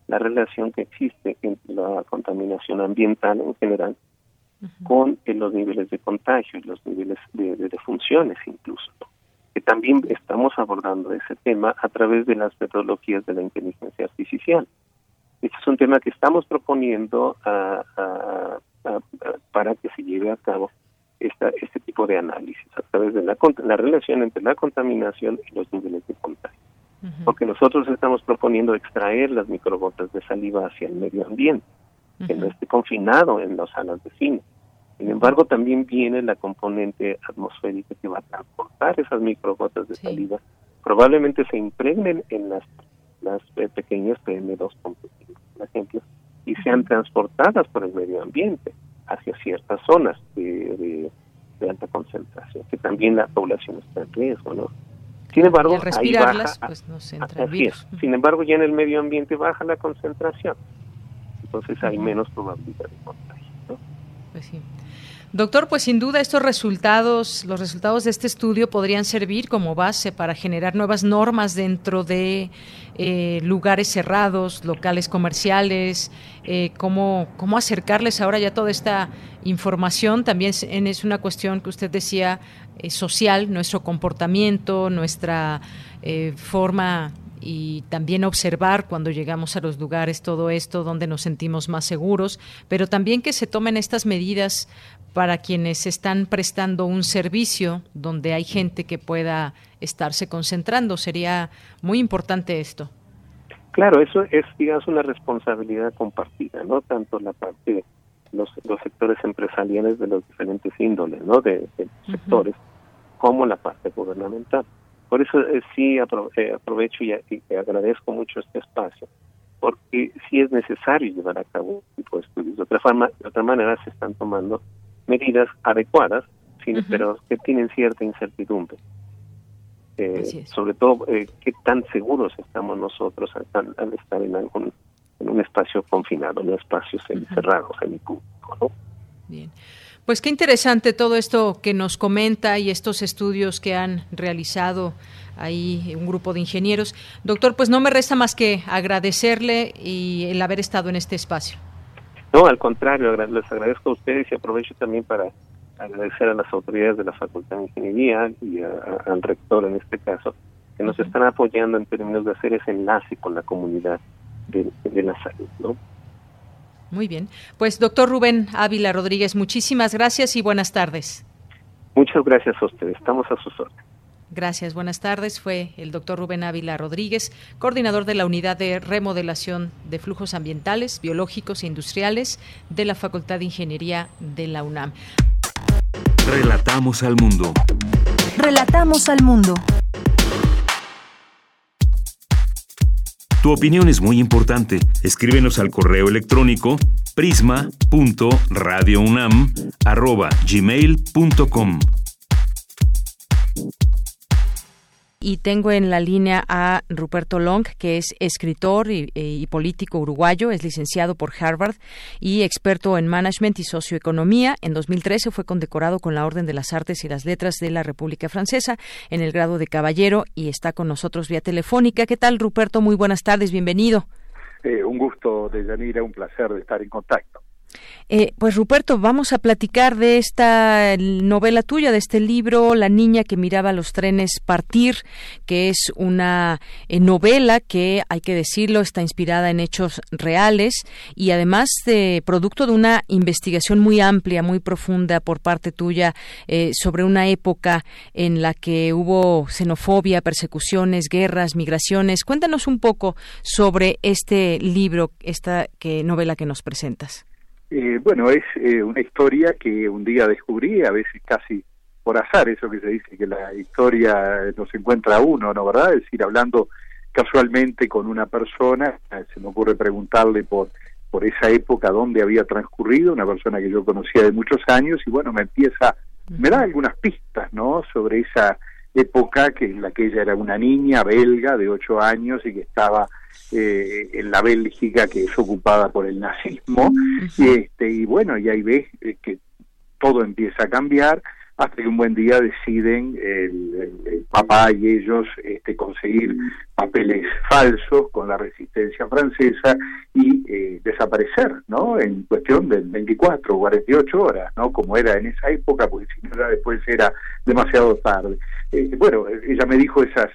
la relación que existe entre la contaminación ambiental en general con los niveles de contagio y los niveles de, de, funciones incluso? Que también estamos abordando ese tema a través de las metodologías de la inteligencia artificial. Este es un tema que estamos proponiendo para que se lleve a cabo esta, este tipo de análisis a través de la, la relación entre la contaminación y los niveles de contagio. Porque nosotros estamos proponiendo extraer las microgotas de saliva hacia el medio ambiente, que no esté confinado en las salas de cine. Sin embargo, también viene la componente atmosférica que va a transportar esas microgotas de saliva. Probablemente se impregnen en las, las eh, pequeñas PM2.5, por ejemplo, y sean transportadas por el medio ambiente hacia ciertas zonas de, de, alta concentración, que también la población está en riesgo, ¿no? Sin embargo, respirarlas, pues no se entra Sin embargo, ya en el medio ambiente baja la concentración, entonces hay menos probabilidad de contagio. ¿no? Pues sí. Doctor, pues sin duda estos resultados, los resultados de este estudio podrían servir como base para generar nuevas normas dentro de eh, lugares cerrados, locales comerciales, eh, cómo, acercarles ahora ya toda esta información. También es, una cuestión que usted decía eh, social, nuestro comportamiento, nuestra forma y también observar cuando llegamos a los lugares todo esto, donde nos sentimos más seguros, pero también que se tomen estas medidas para quienes están prestando un servicio donde hay gente que pueda estarse concentrando. Sería muy importante esto. Claro, eso es, digamos, una responsabilidad compartida, ¿no? Tanto la parte de los, sectores empresariales de los diferentes índoles, ¿no? De, sectores, como la parte gubernamental. Por eso eh, sí eh, aprovecho y, agradezco mucho este espacio, porque sí es necesario llevar a cabo un tipo de estudios. De otra, forma, de otra manera se están tomando medidas adecuadas, pero que tienen cierta incertidumbre. Eh, sobre todo, eh, qué tan seguros estamos nosotros al, estar en algún en un espacio confinado, en un espacio cerrado, semipúblico, ¿no? Bien. Pues qué interesante todo esto que nos comenta y estos estudios que han realizado ahí un grupo de ingenieros. Doctor, pues no me resta más que agradecerle y el haber estado en este espacio. No, al contrario, les agradezco a ustedes y aprovecho también para agradecer a las autoridades de la Facultad de Ingeniería y al rector en este caso, que nos están apoyando en términos de hacer ese enlace con la comunidad de, la salud. ¿no? Muy bien. Pues doctor Rubén Ávila Rodríguez, muchísimas gracias y buenas tardes. Muchas gracias a ustedes. Estamos a sus órdenes. Gracias, buenas tardes. Fue el doctor Rubén Ávila Rodríguez, coordinador de la Unidad de Remodelación de Flujos Ambientales, Biológicos e Industriales de la Facultad de Ingeniería de la UNAM. Relatamos al mundo. Relatamos al mundo. Tu opinión es muy importante. Escríbenos al correo electrónico prisma.radiounam@gmail.com. y tengo en la línea a Ruperto Long, que es escritor y, y político uruguayo, es licenciado por Harvard y experto en management y socioeconomía. En 2013 fue condecorado con la Orden de las Artes y las Letras de la República Francesa en el grado de caballero y está con nosotros vía telefónica. ¿Qué tal, Ruperto? Muy buenas tardes, bienvenido. Eh, un gusto, de Yanira, un placer de estar en contacto. Eh, pues Ruperto, vamos a platicar de esta novela tuya, de este libro, La niña que miraba los trenes partir, que es una eh, novela que, hay que decirlo, está inspirada en hechos reales y además de producto de una investigación muy amplia, muy profunda por parte tuya eh, sobre una época en la que hubo xenofobia, persecuciones, guerras, migraciones. Cuéntanos un poco sobre este libro, esta que, novela que nos presentas. Eh, bueno, es eh, una historia que un día descubrí, a veces casi por azar, eso que se dice que la historia nos encuentra a uno, ¿no? ¿Verdad? Es decir, hablando casualmente con una persona, eh, se me ocurre preguntarle por, por esa época dónde había transcurrido, una persona que yo conocía de muchos años, y bueno, me empieza, me da algunas pistas, ¿no? Sobre esa época que en la que ella era una niña belga de ocho años y que estaba eh, en la Bélgica que es ocupada por el nazismo y este y bueno y ahí ves eh, que todo empieza a cambiar hasta que un buen día deciden el, papá y ellos este, conseguir papeles falsos con la resistencia francesa y eh, desaparecer, ¿no? En cuestión de 24 o 48 horas, ¿no? Como era en esa época, porque si no después era demasiado tarde. Eh, bueno, ella me dijo esas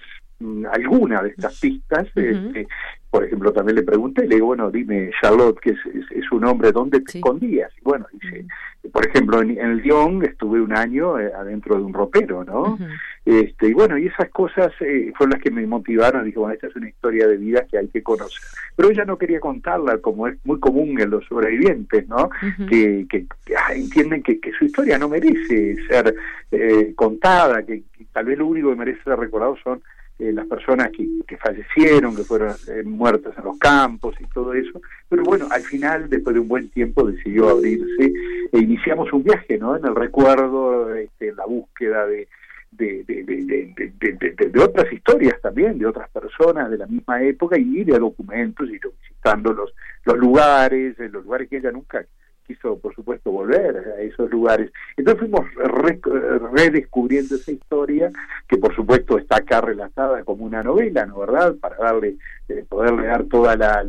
alguna de estas pistas este, por ejemplo, también le pregunté, le digo, bueno, dime, Charlotte, que es, es, un hombre, ¿dónde te escondías? Y bueno, dice, por ejemplo, en, el Lyon estuve un año eh, adentro de un ropero, ¿no? este Y bueno, y esas cosas eh, fueron las que me motivaron, dije, bueno, esta es una historia de vida que hay que conocer. Pero ella no quería contarla, como es muy común en los sobrevivientes, ¿no? Que, que, ah, entienden que, que, su historia no merece ser eh, contada, que, que tal vez lo único que merece ser recordado son eh, las personas que, que, fallecieron, que fueron eh, muertas en los campos y todo eso. Pero bueno, al final, después de un buen tiempo, decidió abrirse e iniciamos un viaje, ¿no? En el recuerdo, este, en la búsqueda de, de, de, de, de, otras historias también, de otras personas de la misma época y de documentos y visitando los, los lugares, los lugares que ella nunca quiso, por supuesto, volver a esos lugares. Entonces fuimos redescubriendo esa historia, que por supuesto está acá relatada como una novela, ¿no verdad? Para darle, eh, poderle dar toda la,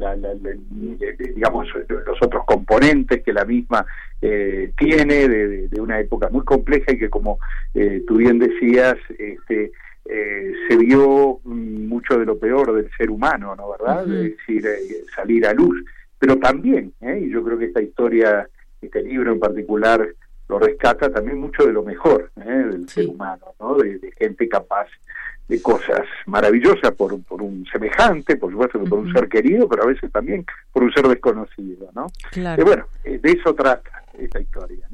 digamos, los otros componentes que la misma eh, tiene de, una época muy compleja y que, como eh, tú bien decías, este, se vio mucho de lo peor del ser humano, ¿no verdad? Es decir, salir a luz pero también, ¿eh? y yo creo que esta historia, este libro en particular, lo rescata también mucho de lo mejor ¿eh? del ser humano, ¿no? De, gente capaz de cosas maravillosas por, por un semejante, por supuesto que por un ser querido, pero a veces también por un ser desconocido, ¿no? Claro. Y bueno, eh, de eso trata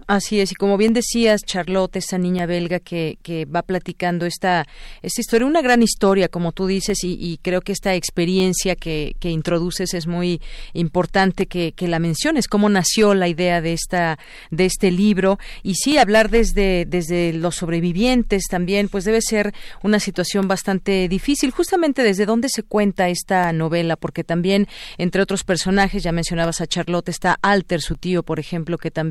Así es, y como bien decías, Charlotte, esa niña belga que, que va platicando esta, esta historia, una gran historia, como tú dices, y, creo que esta experiencia que, que, introduces es muy importante que, que, la menciones, cómo nació la idea de, esta, de este libro, y sí, hablar desde, desde los sobrevivientes también, pues debe ser una situación bastante difícil, justamente desde dónde se cuenta esta novela, porque también, entre otros personajes, ya mencionabas a Charlotte, está Alter, su tío, por ejemplo, que también,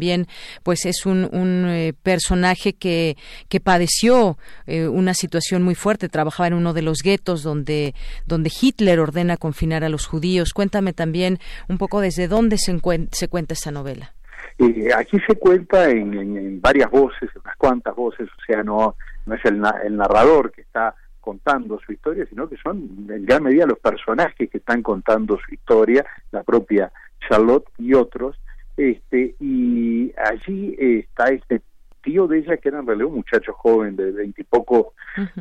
pues es un, eh, personaje que, que padeció eh, una situación muy fuerte, trabajaba en uno de los guetos donde, donde Hitler ordena confinar a los judíos. Cuéntame también un poco desde dónde se, se cuenta esta novela. Eh, aquí se cuenta en, varias voces, en unas cuantas voces, o sea, no, no es el, el narrador que está contando su historia, sino que son en gran medida los personajes que están contando su historia, la propia Charlotte y otros, este y allí está este tío de ella que era en realidad un muchacho joven de veintipocos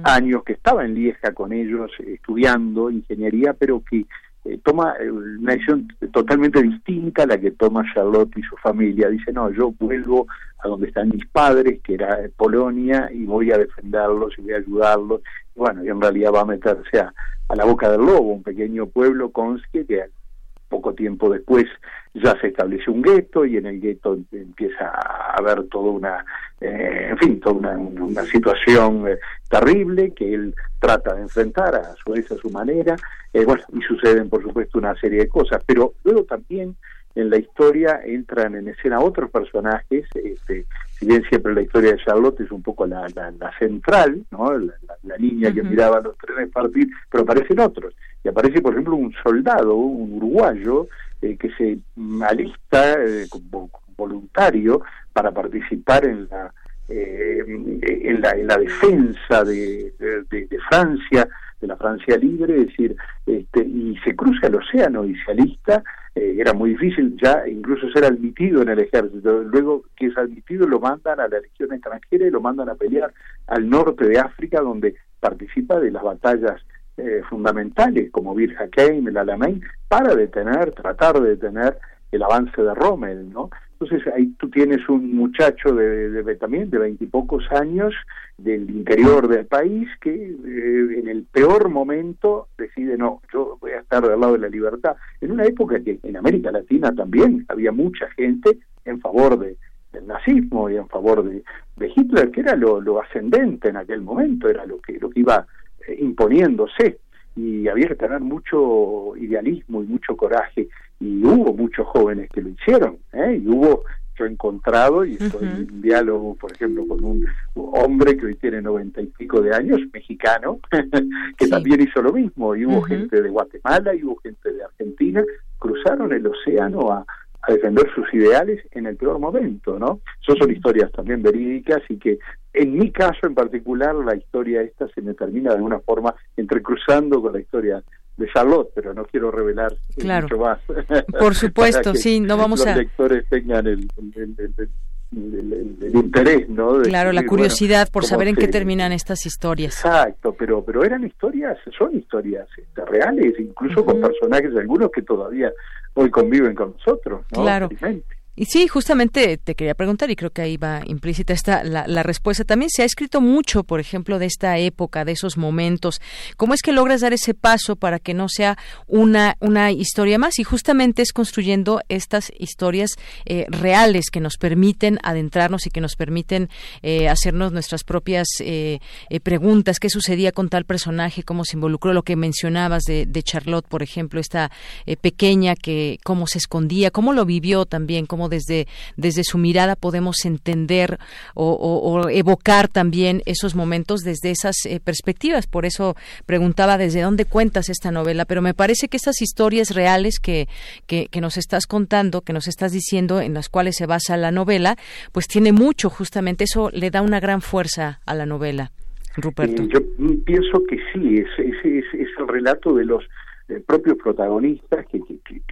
años que estaba en Lieja con ellos estudiando ingeniería pero que eh, toma eh, una decisión totalmente distinta a la que toma Charlotte y su familia. Dice, no, yo vuelvo a donde están mis padres, que era Polonia, y voy a defenderlos y voy a ayudarlos. bueno, y en realidad va a meterse a, a la boca del lobo, un pequeño pueblo, Konski, que poco tiempo después ya se establece un gueto y en el gueto empieza a haber toda una, eh, en fin, toda una, situación eh, terrible que él trata de enfrentar a su vez a su manera, eh, bueno, y suceden por supuesto una serie de cosas, pero luego también en la historia entran en escena otros personajes, este, si bien siempre la historia de Charlotte es un poco la, central, ¿no? la, niña que miraba los trenes partir, pero aparecen otros. Y aparece, por ejemplo, un soldado, un uruguayo, eh, que se alista eh, como voluntario para participar en la, eh, en la, en la defensa de, de, Francia, de la Francia libre, es decir, este, y se cruza el océano y se alista eh, era muy difícil ya incluso ser admitido en el ejército. Luego que es admitido lo mandan a la legión extranjera y lo mandan a pelear al norte de África donde participa de las batallas eh, fundamentales como Bir Hakeim, el Alamein, para detener, tratar de detener el avance de Rommel, ¿no? Entonces ahí tú tienes un muchacho de, de, también de veintipocos años del interior del país que eh, en el peor momento decide no, yo estar del lado de la libertad. En una época que en América Latina también había mucha gente en favor de, del nazismo y en favor de, Hitler, que era lo, lo, ascendente en aquel momento, era lo que, lo que iba eh, imponiéndose y había que tener mucho idealismo y mucho coraje y hubo muchos jóvenes que lo hicieron ¿eh? y hubo yo he encontrado y estoy en diálogo por ejemplo con un hombre que hoy tiene noventa y pico de años mexicano que también hizo lo mismo y hubo gente de Guatemala y hubo gente de Argentina cruzaron el océano a, a defender sus ideales en el peor momento, ¿no? Eso son historias también verídicas y que en mi caso en particular la historia esta se me termina de alguna forma entrecruzando con la historia de Charlotte, pero no quiero revelar mucho más. Por supuesto, sí, no vamos los a... Los lectores tengan el, interés, ¿no? claro, la curiosidad por saber en qué terminan estas historias. Exacto, pero pero eran historias, son historias este, reales, incluso con personajes algunos que todavía hoy conviven con nosotros, ¿no? Claro. Y sí, justamente te quería preguntar, y creo que ahí va implícita esta, la, la, respuesta. También se ha escrito mucho, por ejemplo, de esta época, de esos momentos. ¿Cómo es que logras dar ese paso para que no sea una, una historia más? Y justamente es construyendo estas historias eh, reales que nos permiten adentrarnos y que nos permiten eh, hacernos nuestras propias eh, preguntas. ¿Qué sucedía con tal personaje? ¿Cómo se involucró? Lo que mencionabas de, de Charlotte, por ejemplo, esta pequeña que cómo se escondía, cómo lo vivió también, cómo desde, desde su mirada podemos entender o, evocar también esos momentos desde esas eh, perspectivas. Por eso preguntaba desde dónde cuentas esta novela, pero me parece que estas historias reales que, que, nos estás contando, que nos estás diciendo, en las cuales se basa la novela, pues tiene mucho justamente, eso le da una gran fuerza a la novela. Ruperto. Yo pienso que sí, es, es, es el relato de los propios protagonistas, que, que, que,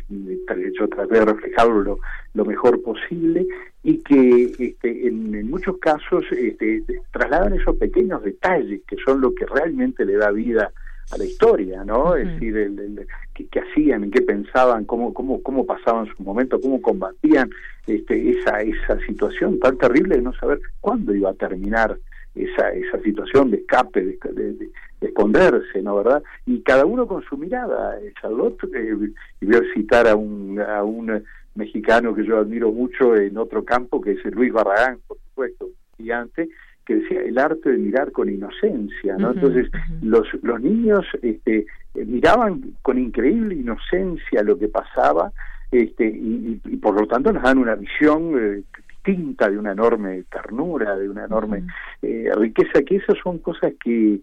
yo traté de reflejarlo lo, mejor posible, y que este, en, muchos casos este, trasladan esos pequeños detalles que son lo que realmente le da vida a la historia, ¿no? Es decir, el, qué, hacían, en qué pensaban, cómo, cómo, cómo pasaban su momento, cómo combatían este, esa, esa situación tan terrible de no saber cuándo iba a terminar esa, esa situación de escape, de, esconderse, ¿no verdad? Y cada uno con su mirada. Eh, Charlotte, eh, y voy a citar a un, a un mexicano que yo admiro mucho en otro campo, que es Luis Barragán, por supuesto, gigante, que decía el arte de mirar con inocencia, ¿no? Entonces, los, los niños este, eh, miraban con increíble inocencia lo que pasaba, este, y, por lo tanto nos dan una visión distinta, de una enorme ternura, de una enorme eh, riqueza, que esas son cosas que,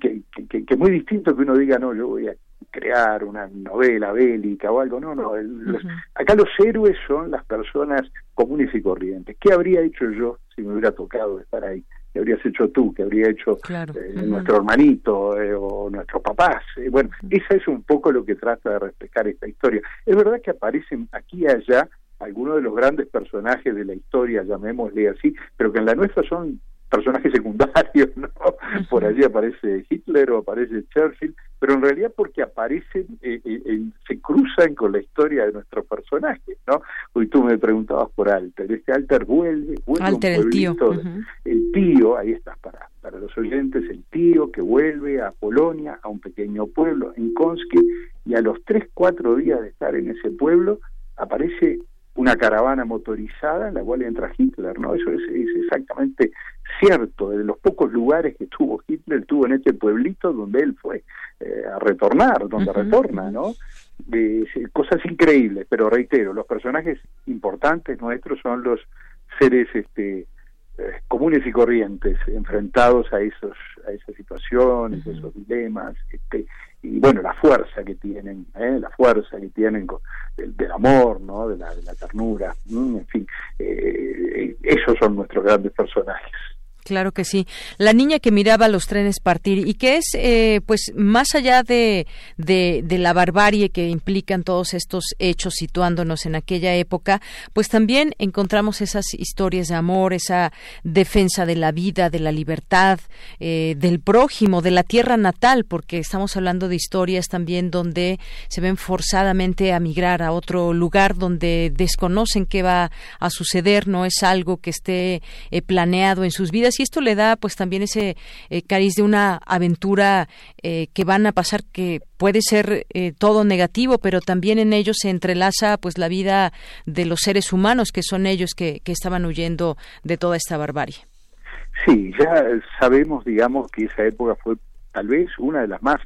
que, que, muy distinto que uno diga, no, yo voy a crear una novela bélica o algo, no, no, acá los héroes son las personas comunes y corrientes. ¿Qué habría hecho yo si me hubiera tocado estar ahí? ¿Qué habrías hecho tú? ¿Qué habría hecho eh, nuestro hermanito eh, o nuestros papás? bueno, esa es un poco lo que trata de reflejar esta historia. Es verdad que aparecen aquí y allá algunos de los grandes personajes de la historia, llamémosle así, pero que en la nuestra son personajes secundarios, ¿no? Por allí aparece Hitler o aparece Churchill, pero en realidad porque aparecen, eh, eh, se cruzan con la historia de nuestros personajes, ¿no? Hoy tú me preguntabas por Alter, este Alter vuelve, vuelve Alter, el tío. El tío, ahí estás para, para los oyentes, el tío que vuelve a Polonia, a un pequeño pueblo en Konski, y a los tres, cuatro días de estar en ese pueblo, aparece una caravana motorizada en la cual entra Hitler, ¿no? Eso es, exactamente cierto, de los pocos lugares que tuvo Hitler, tuvo en este pueblito donde él fue eh, a retornar, donde retorna, ¿no? cosas increíbles, pero reitero, los personajes importantes nuestros son los seres este eh, comunes y corrientes enfrentados a esos a esas situaciones, esos dilemas, este y bueno, la fuerza que tienen, ¿eh? la fuerza que tienen del, amor, ¿no? de, la, de la ternura, en fin, eh, esos son nuestros grandes personajes. Claro que sí. La niña que miraba los trenes partir y que es, eh, pues, más allá de, de, la barbarie que implican todos estos hechos situándonos en aquella época, pues también encontramos esas historias de amor, esa defensa de la vida, de la libertad, eh, del prójimo, de la tierra natal, porque estamos hablando de historias también donde se ven forzadamente a migrar a otro lugar donde desconocen qué va a suceder, no es algo que esté eh, planeado en sus vidas y esto le da pues también ese eh, cariz de una aventura eh, que van a pasar que puede ser eh, todo negativo, pero también en ellos se entrelaza pues la vida de los seres humanos que son ellos que, que estaban huyendo de toda esta barbarie. Sí, ya sabemos, digamos, que esa época fue tal vez una de las más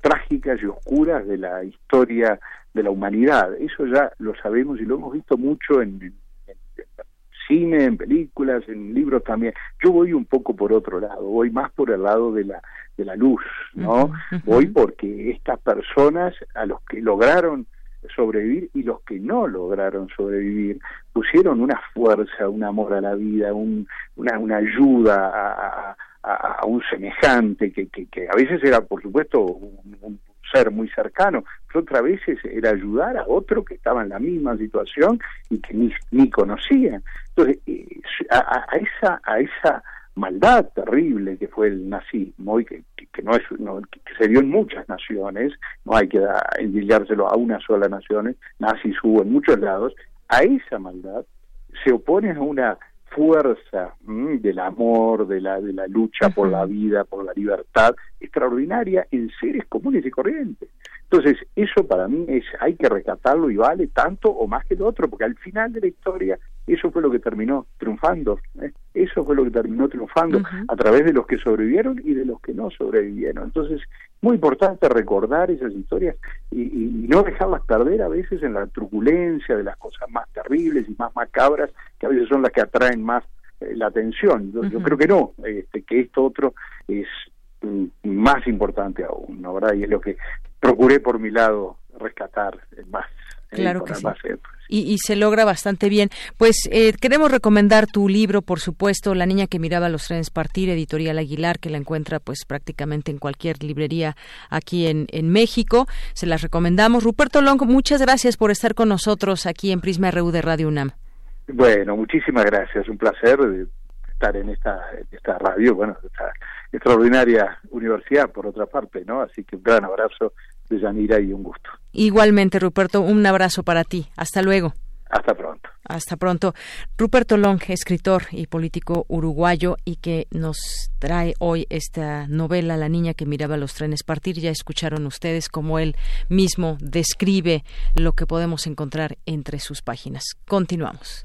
trágicas y oscuras de la historia de la humanidad. Eso ya lo sabemos y lo hemos visto mucho en, cine, en películas, en libros también. Yo voy un poco por otro lado, voy más por el lado de la de la luz, ¿no? Voy porque estas personas a los que lograron sobrevivir y los que no lograron sobrevivir pusieron una fuerza, un amor a la vida, un, una, una ayuda a, a, un semejante que, que, que, a veces era, por supuesto, un, ser muy cercano, pero otras veces era ayudar a otro que estaba en la misma situación y que ni, ni conocía. Entonces, eh, a, esa, a esa maldad terrible que fue el nazismo y que, que, no es que se dio en muchas naciones, no hay que envidiárselo a una sola nación, nazis hubo en muchos lados, a esa maldad se opone a una fuerza del amor, de la, de la lucha por la vida, por la libertad, extraordinaria en seres comunes y corrientes. Entonces, eso para mí es, hay que rescatarlo y vale tanto o más que lo otro, porque al final de la historia eso fue lo que terminó triunfando, ¿eh? eso fue lo que terminó triunfando a través de los que sobrevivieron y de los que no sobrevivieron. Entonces, muy importante recordar esas historias y, y, no dejarlas perder a veces en la truculencia de las cosas más terribles y más macabras, que a veces son las que atraen más eh, la atención. Yo, creo que no, este, que esto otro es mm, más importante aún, ¿no? ¿verdad? Y es lo que procuré por mi lado rescatar más. Eh, claro que sí. Y, se logra bastante bien. Pues eh, queremos recomendar tu libro, por supuesto, La niña que miraba los trenes partir, editorial Aguilar, que la encuentra pues prácticamente en cualquier librería aquí en, en México. Se las recomendamos. Ruperto Long, muchas gracias por estar con nosotros aquí en Prisma RU de Radio UNAM. Bueno, muchísimas gracias. Un placer estar en esta, esta radio, bueno, esta extraordinaria universidad, por otra parte, ¿no? Así que un gran abrazo de Yanira y un gusto. Igualmente, Ruperto, un abrazo para ti. Hasta luego. Hasta pronto. Hasta pronto. Ruperto Long, escritor y político uruguayo y que nos trae hoy esta novela La niña que miraba los trenes partir. Ya escucharon ustedes cómo él mismo describe lo que podemos encontrar entre sus páginas. Continuamos.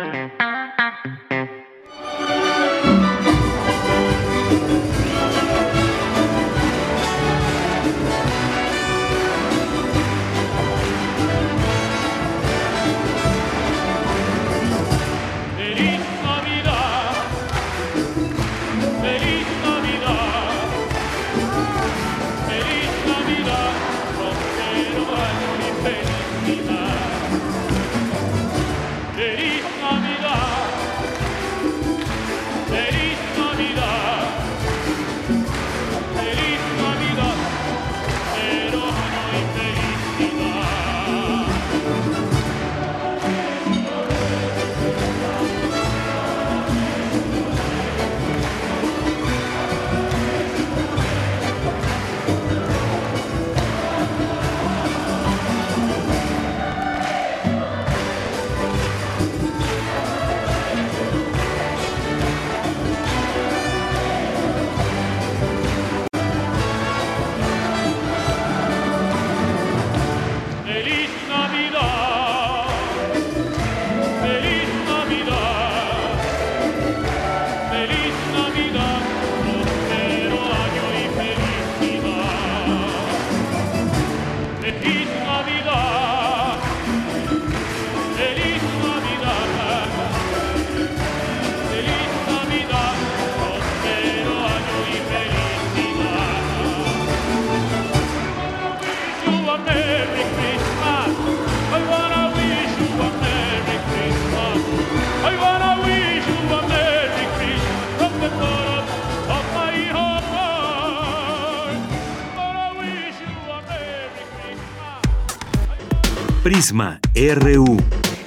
RU.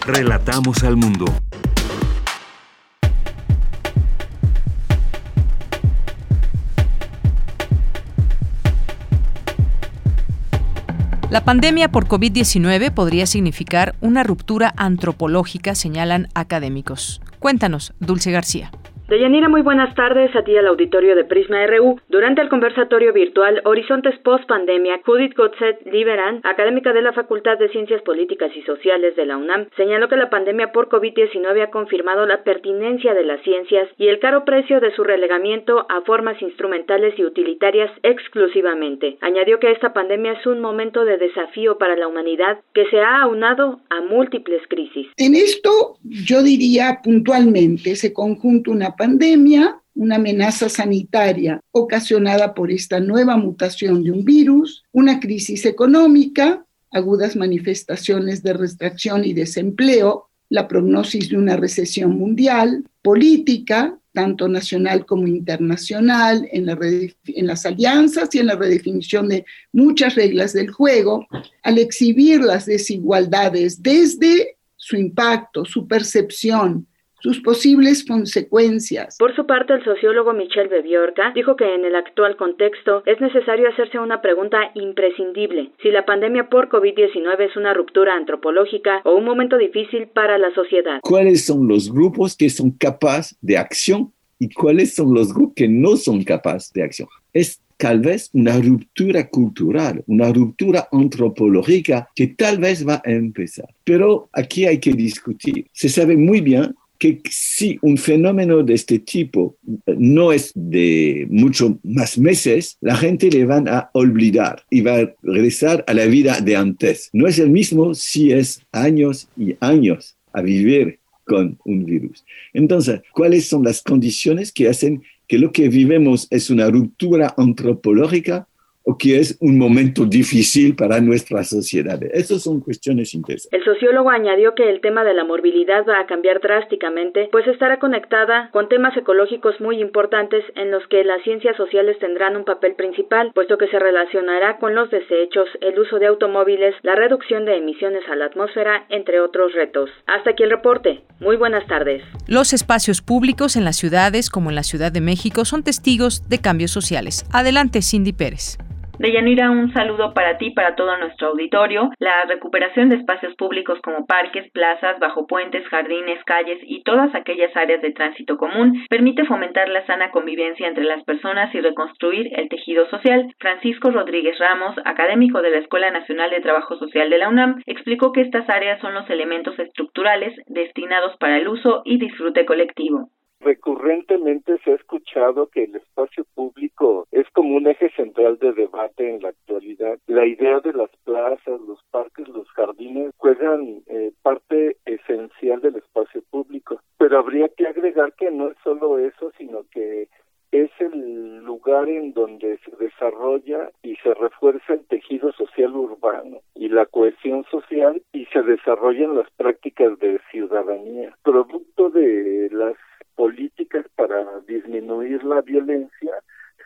Relatamos al mundo. La pandemia por COVID-19 podría significar una ruptura antropológica, señalan académicos. Cuéntanos, Dulce García. Deyanira, muy buenas tardes a ti al auditorio de Prisma RU. Durante el conversatorio virtual Horizontes Post Pandemia, Judith Gotzet Liberan, académica de la Facultad de Ciencias Políticas y Sociales de la UNAM, señaló que la pandemia por COVID-19 ha confirmado la pertinencia de las ciencias y el caro precio de su relegamiento a formas instrumentales y utilitarias exclusivamente. Añadió que esta pandemia es un momento de desafío para la humanidad que se ha aunado a múltiples crisis. En esto yo diría puntualmente se conjunta una pandemia, una amenaza sanitaria ocasionada por esta nueva mutación de un virus, una crisis económica, agudas manifestaciones de restricción y desempleo, la prognosis de una recesión mundial, política, tanto nacional como internacional, en, en, las alianzas y en la redefinición de muchas reglas del juego, al exhibir las desigualdades desde su impacto, su percepción, sus posibles consecuencias. Por su parte, el sociólogo Michel Bebiorca dijo que en el actual contexto es necesario hacerse una pregunta imprescindible, si la pandemia por COVID-19 es una ruptura antropológica o un momento difícil para la sociedad. ¿Cuáles son los grupos que son capaces de acción y cuáles son los grupos que no son capaces de acción? Es tal vez una ruptura cultural, una ruptura antropológica que tal vez va a empezar. Pero aquí hay que discutir. Se sabe muy bien que si un fenómeno de este tipo no es de mucho más meses, la gente le van a olvidar y va a regresar a la vida de antes. No es el mismo si es años y años a vivir con un virus. Entonces, ¿cuáles son las condiciones que hacen que lo que vivemos es una ruptura antropológica o que es un momento difícil para nuestras sociedades. Esas son cuestiones interesantes. El sociólogo añadió que el tema de la morbilidad va a cambiar drásticamente, pues estará conectada con temas ecológicos muy importantes en los que las ciencias sociales tendrán un papel principal, puesto que se relacionará con los desechos, el uso de automóviles, la reducción de emisiones a la atmósfera, entre otros retos. Hasta aquí el reporte. Muy buenas tardes. Los espacios públicos en las ciudades, como en la Ciudad de México, son testigos de cambios sociales. Adelante, Cindy Pérez. Deyanira, un saludo para ti para todo nuestro auditorio. La recuperación de espacios públicos como parques, plazas, bajo puentes, jardines, calles y todas aquellas áreas de tránsito común permite fomentar la sana convivencia entre las personas y reconstruir el tejido social. Francisco Rodríguez Ramos, académico de la Escuela Nacional de Trabajo Social de la UNAM, explicó que estas áreas son los elementos estructurales destinados para el uso y disfrute colectivo recurrentemente se ha escuchado que el espacio público es como un eje central de debate en la actualidad. La idea de las plazas, los parques, los jardines juegan eh, parte esencial del espacio público, pero habría que agregar que no es solo eso, sino que es el lugar en donde se desarrolla y se refuerza el tejido social urbano y la cohesión social y se desarrollan las prácticas de ciudadanía, producto de las políticas para disminuir la violencia,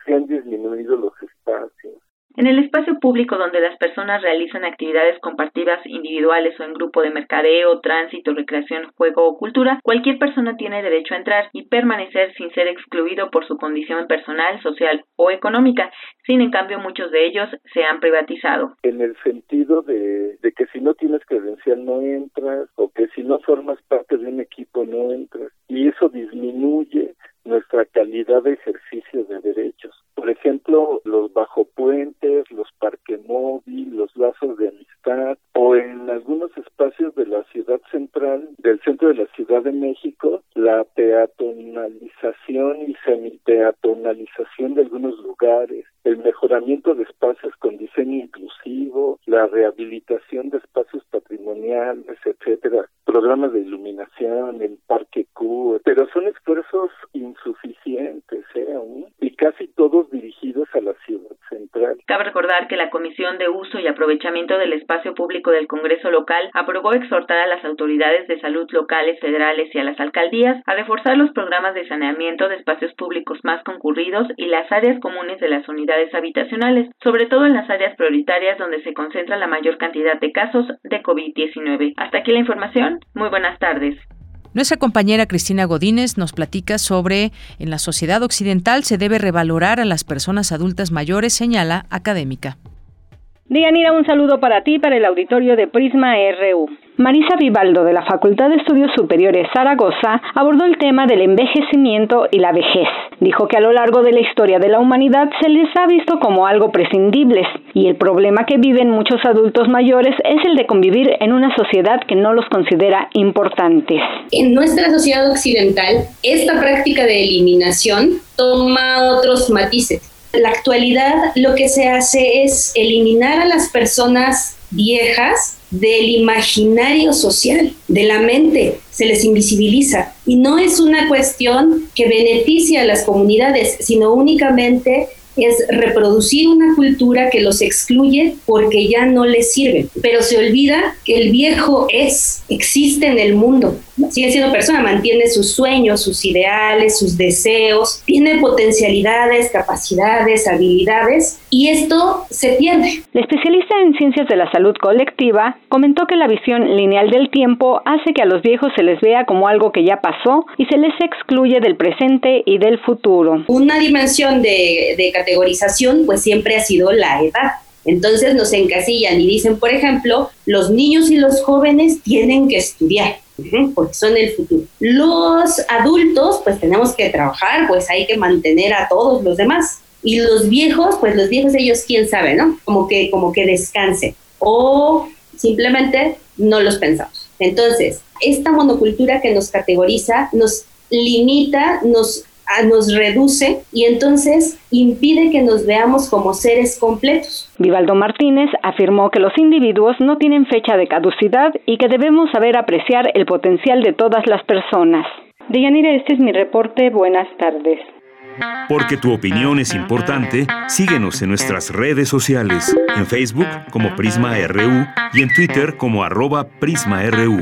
se han disminuido los espacios. En el espacio público donde las personas realizan actividades compartidas individuales o en grupo de mercadeo, tránsito, recreación, juego o cultura, cualquier persona tiene derecho a entrar y permanecer sin ser excluido por su condición personal, social o económica. Sin en cambio, muchos de ellos se han privatizado. En el sentido de, de que si no tienes credencial no entras o que si no formas parte de un equipo no entras. Y eso disminuye nuestra calidad de ejercicio de derechos. Por ejemplo, los bajopuentes, los parques móviles, los lazos de amistad o en algunos espacios de la ciudad central, del centro de la Ciudad de México, la peatonalización y semi-peatonalización de algunos lugares, el mejoramiento de espacios con diseño inclusivo, la rehabilitación de espacios patrimoniales, etcétera, programas de iluminación, el parque Q, pero son esfuerzos insuficientes ¿eh? y casi todos dirigidos a la ciudad central central. Cabe que la Comisión de Uso y Aprovechamiento del Espacio Público del Congreso local aprobó exhortar a las autoridades de salud locales, federales y a las alcaldías a reforzar los programas de saneamiento de espacios públicos más concurridos y las áreas comunes de las unidades habitacionales, sobre todo en las áreas prioritarias donde se concentra la mayor cantidad de casos de COVID-19. Hasta aquí la información. Muy buenas tardes. Nuestra compañera Cristina Godínez nos platica sobre en la sociedad occidental se debe revalorar a las personas adultas mayores, señala académica. Dianira, un saludo para ti, para el auditorio de Prisma RU. Marisa Vivaldo de la Facultad de Estudios Superiores Zaragoza abordó el tema del envejecimiento y la vejez. Dijo que a lo largo de la historia de la humanidad se les ha visto como algo prescindibles y el problema que viven muchos adultos mayores es el de convivir en una sociedad que no los considera importantes. En nuestra sociedad occidental, esta práctica de eliminación toma otros matices. La actualidad lo que se hace es eliminar a las personas viejas del imaginario social, de la mente, se les invisibiliza. Y no es una cuestión que beneficie a las comunidades, sino únicamente es reproducir una cultura que los excluye porque ya no les sirve. Pero se olvida que el viejo es, existe en el mundo, sigue siendo persona, mantiene sus sueños, sus ideales, sus deseos, tiene potencialidades, capacidades, habilidades y esto se pierde. La especialista en ciencias de la salud colectiva comentó que la visión lineal del tiempo hace que a los viejos se les vea como algo que ya pasó y se les excluye del presente y del futuro. Una dimensión de, de categorización pues siempre ha sido la edad. Entonces nos encasillan y dicen, por ejemplo, los niños y los jóvenes tienen que estudiar porque son el futuro. Los adultos, pues tenemos que trabajar, pues hay que mantener a todos los demás. Y los viejos, pues los viejos ellos quién sabe, ¿no? Como que, como que descansen. O simplemente no los pensamos. Entonces, esta monocultura que nos categoriza nos limita, nos nos reduce y entonces impide que nos veamos como seres completos. Vivaldo Martínez afirmó que los individuos no tienen fecha de caducidad y que debemos saber apreciar el potencial de todas las personas. Deyanira, este es mi reporte. Buenas tardes. Porque tu opinión es importante, síguenos en nuestras redes sociales, en Facebook como Prisma RU y en Twitter como arroba PrismaRU.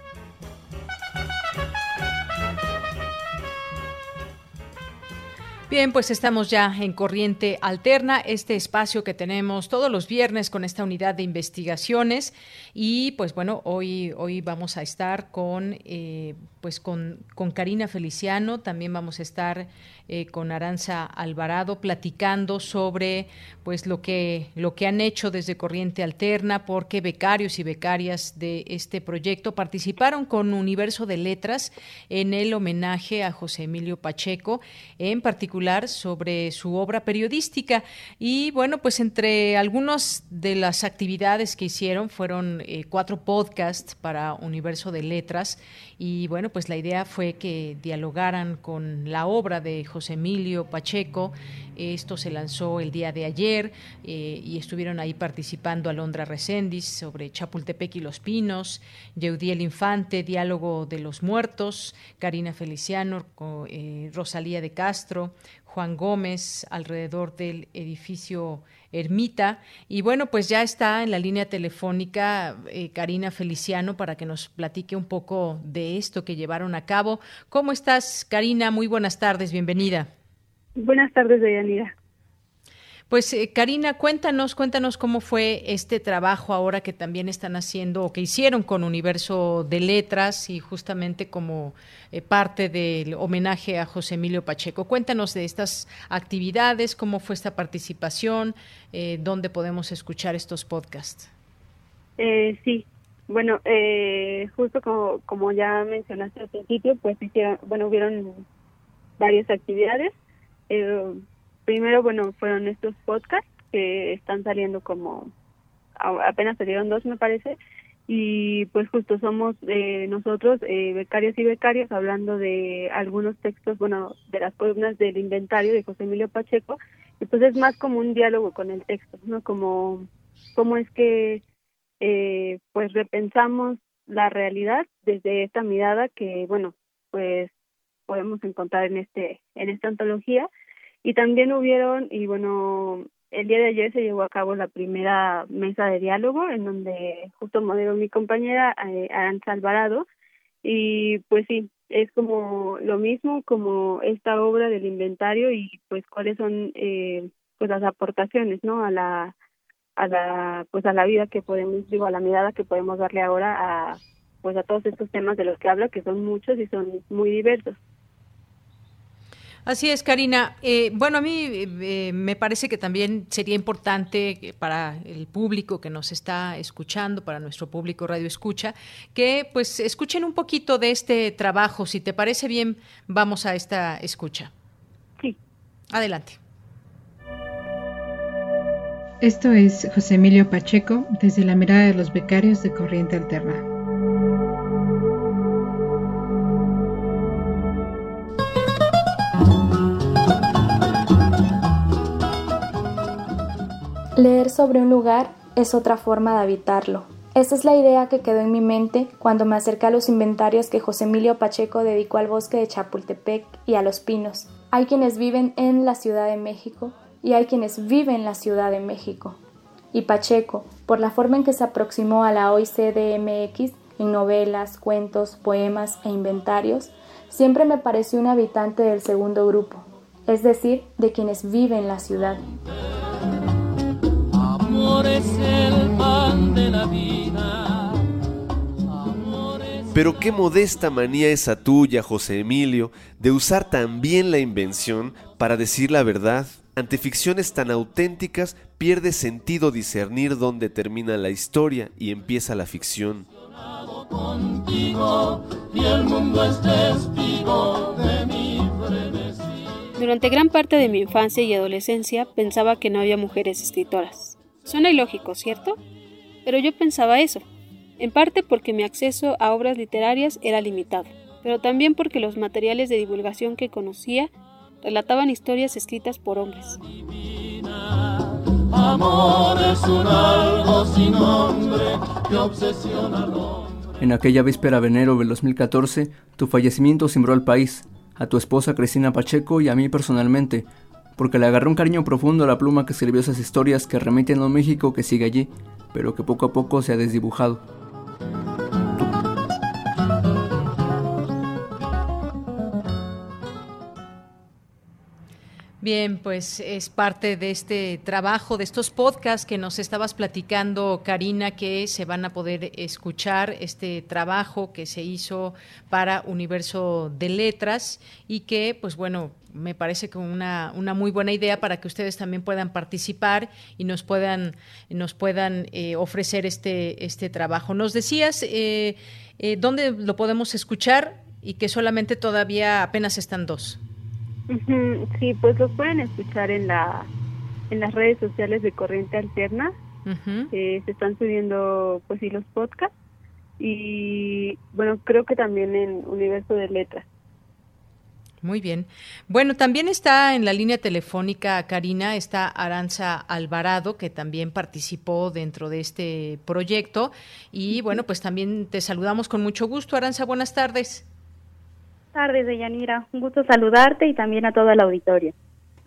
Bien, pues estamos ya en Corriente Alterna, este espacio que tenemos todos los viernes con esta unidad de investigaciones y pues bueno, hoy, hoy vamos a estar con, eh, pues con, con Karina Feliciano, también vamos a estar eh, con Aranza Alvarado platicando sobre pues lo que lo que han hecho desde Corriente Alterna, porque becarios y becarias de este proyecto participaron con Universo de Letras en el homenaje a José Emilio Pacheco, en particular sobre su obra periodística. Y bueno, pues entre algunas de las actividades que hicieron fueron eh, cuatro podcasts para Universo de Letras y bueno, pues la idea fue que dialogaran con la obra de José Emilio Pacheco. Esto se lanzó el día de ayer eh, y estuvieron ahí participando Alondra Recendis sobre Chapultepec y los Pinos, Yeudiel Infante, Diálogo de los Muertos, Karina Feliciano, eh, Rosalía de Castro, Juan Gómez alrededor del edificio Ermita. Y bueno, pues ya está en la línea telefónica eh, Karina Feliciano para que nos platique un poco de esto que llevaron a cabo. ¿Cómo estás, Karina? Muy buenas tardes, bienvenida. Buenas tardes, Deyanira. Pues eh, Karina, cuéntanos, cuéntanos cómo fue este trabajo ahora que también están haciendo o que hicieron con Universo de Letras y justamente como eh, parte del homenaje a José Emilio Pacheco. Cuéntanos de estas actividades, cómo fue esta participación, eh, dónde podemos escuchar estos podcasts. sí, bueno, justo como, como ya mencionaste al principio, pues hicieron, bueno, hubieron varias actividades primero, bueno, fueron estos podcasts que están saliendo como, apenas salieron dos me parece, y pues justo somos eh, nosotros eh, becarios y becarios hablando de algunos textos, bueno, de las columnas del inventario de José Emilio Pacheco y pues es más como un diálogo con el texto, ¿no? Como cómo es que eh, pues repensamos la realidad desde esta mirada que bueno pues podemos encontrar en este en esta antología y también hubieron y bueno el día de ayer se llevó a cabo la primera mesa de diálogo en donde justo moderó mi compañera eh, Aranza Alvarado. Y pues sí es como lo mismo como esta obra del inventario y pues cuáles son eh, pues las aportaciones no a la a la pues a la vida que podemos digo a la mirada que podemos darle ahora a pues a todos estos temas de los que habla que son muchos y son muy diversos Así es, Karina. Eh, bueno, a mí eh, me parece que también sería importante para el público que nos está escuchando, para nuestro público Radio Escucha, que pues escuchen un poquito de este trabajo. Si te parece bien, vamos a esta escucha. Sí. Adelante. Esto es José Emilio Pacheco desde la mirada de los becarios de Corriente Alterna. Leer sobre un lugar es otra forma de habitarlo. Esa es la idea que quedó en mi mente cuando me acerqué a los inventarios que José Emilio Pacheco dedicó al bosque de Chapultepec y a los pinos. Hay quienes viven en la Ciudad de México y hay quienes viven en la Ciudad de México. Y Pacheco, por la forma en que se aproximó a la OICDMX en novelas, cuentos, poemas e inventarios, siempre me pareció un habitante del segundo grupo, es decir, de quienes viven en la ciudad. Pero qué modesta manía esa tuya, José Emilio, de usar también la invención para decir la verdad ante ficciones tan auténticas pierde sentido discernir dónde termina la historia y empieza la ficción. Durante gran parte de mi infancia y adolescencia pensaba que no había mujeres escritoras. Suena ilógico, ¿cierto? Pero yo pensaba eso, en parte porque mi acceso a obras literarias era limitado, pero también porque los materiales de divulgación que conocía relataban historias escritas por hombres. En aquella víspera de enero del 2014, tu fallecimiento cimbró al país, a tu esposa Cristina Pacheco y a mí personalmente, porque le agarró un cariño profundo a la pluma que escribió esas historias que remiten a un México que sigue allí, pero que poco a poco se ha desdibujado. Bien, pues es parte de este trabajo, de estos podcasts que nos estabas platicando, Karina, que se van a poder escuchar, este trabajo que se hizo para Universo de Letras y que, pues bueno, me parece que una, una muy buena idea para que ustedes también puedan participar y nos puedan, nos puedan eh, ofrecer este, este trabajo. Nos decías eh, eh, dónde lo podemos escuchar y que solamente todavía apenas están dos. Sí, pues los pueden escuchar en la en las redes sociales de Corriente Alterna. Eh, se están subiendo, pues sí, los podcasts. Y bueno, creo que también en Universo de Letras. Muy bien. Bueno, también está en la línea telefónica, Karina, está Aranza Alvarado, que también participó dentro de este proyecto. Y bueno, pues también te saludamos con mucho gusto. Aranza, buenas tardes tardes, Deyanira. Un gusto saludarte y también a toda la auditorio.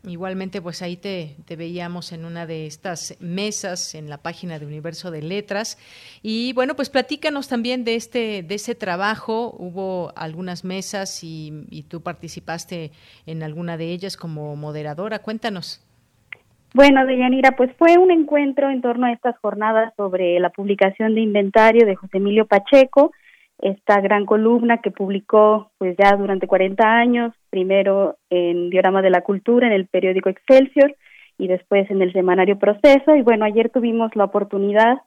Igualmente, pues ahí te, te, veíamos en una de estas mesas en la página de Universo de Letras. Y bueno, pues platícanos también de este, de ese trabajo. Hubo algunas mesas y, y tú participaste en alguna de ellas como moderadora. Cuéntanos. Bueno, Deyanira, pues fue un encuentro en torno a estas jornadas sobre la publicación de inventario de José Emilio Pacheco esta gran columna que publicó pues ya durante 40 años, primero en Diorama de la Cultura, en el periódico Excelsior y después en el semanario Proceso. Y bueno, ayer tuvimos la oportunidad,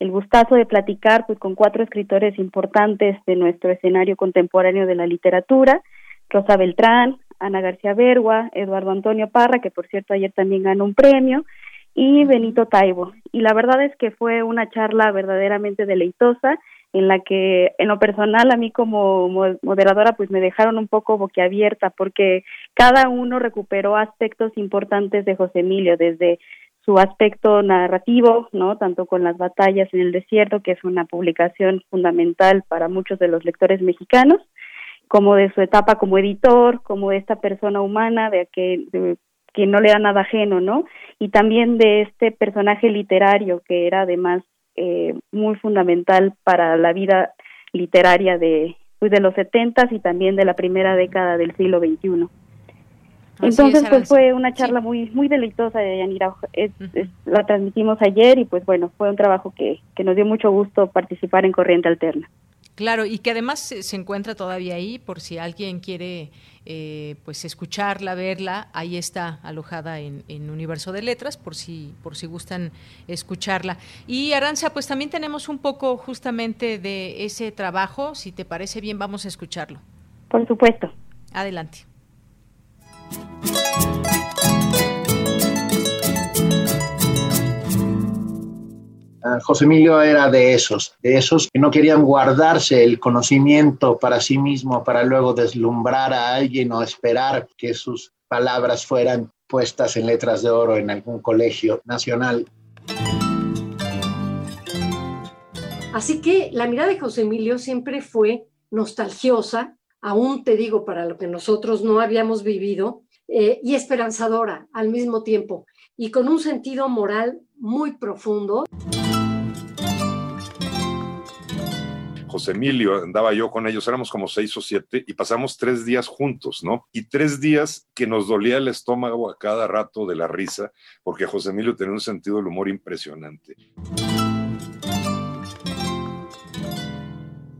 el gustazo de platicar pues con cuatro escritores importantes de nuestro escenario contemporáneo de la literatura, Rosa Beltrán, Ana García Bergua, Eduardo Antonio Parra, que por cierto ayer también ganó un premio, y Benito Taibo. y la verdad es que fue una charla verdaderamente deleitosa en la que en lo personal a mí como moderadora pues me dejaron un poco boquiabierta porque cada uno recuperó aspectos importantes de José Emilio desde su aspecto narrativo, ¿no? Tanto con las batallas en el desierto, que es una publicación fundamental para muchos de los lectores mexicanos, como de su etapa como editor, como de esta persona humana de que, que no le da nada ajeno, ¿no? Y también de este personaje literario que era además eh, muy fundamental para la vida literaria de, pues, de los setentas y también de la primera década del siglo XXI. Entonces, pues fue una charla muy muy deleitosa de Yanira. La transmitimos ayer y pues bueno, fue un trabajo que, que nos dio mucho gusto participar en Corriente Alterna. Claro, y que además se, encuentra todavía ahí por si alguien quiere eh, pues escucharla, verla, ahí está alojada en, en, Universo de Letras por si por si gustan escucharla. Y Aranza, pues también tenemos un poco justamente de ese trabajo, si te parece bien, vamos a escucharlo. Por supuesto. Adelante. José Emilio era de esos, de esos que no querían guardarse el conocimiento para sí mismo para luego deslumbrar a alguien o esperar que sus palabras fueran puestas en letras de oro en algún colegio nacional. Así que la mirada de José Emilio siempre fue nostalgiosa, aún te digo, para lo que nosotros no habíamos vivido, eh, y esperanzadora al mismo tiempo, y con un sentido moral muy profundo. José Emilio, andaba yo con ellos, éramos como seis o siete y pasamos tres días juntos, ¿no? Y tres días que nos dolía el estómago a cada rato de la risa, porque José Emilio tenía un sentido del humor impresionante.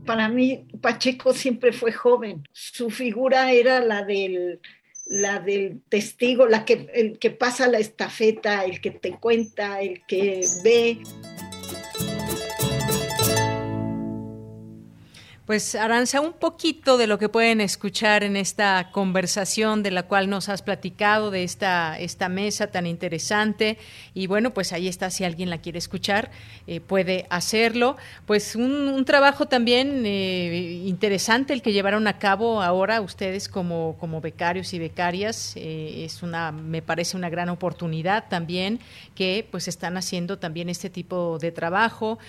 Para mí, Pacheco siempre fue joven. Su figura era la del la del testigo, la que, el que pasa la estafeta, el que te cuenta, el que ve. Pues Aranza, un poquito de lo que pueden escuchar en esta conversación de la cual nos has platicado, de esta, esta mesa tan interesante. Y bueno, pues ahí está, si alguien la quiere escuchar, eh, puede hacerlo. Pues un, trabajo también eh, interesante el que llevaron a cabo ahora ustedes como, como becarios y becarias. Eh, es una, me parece una gran oportunidad también que pues están haciendo también este tipo de trabajo.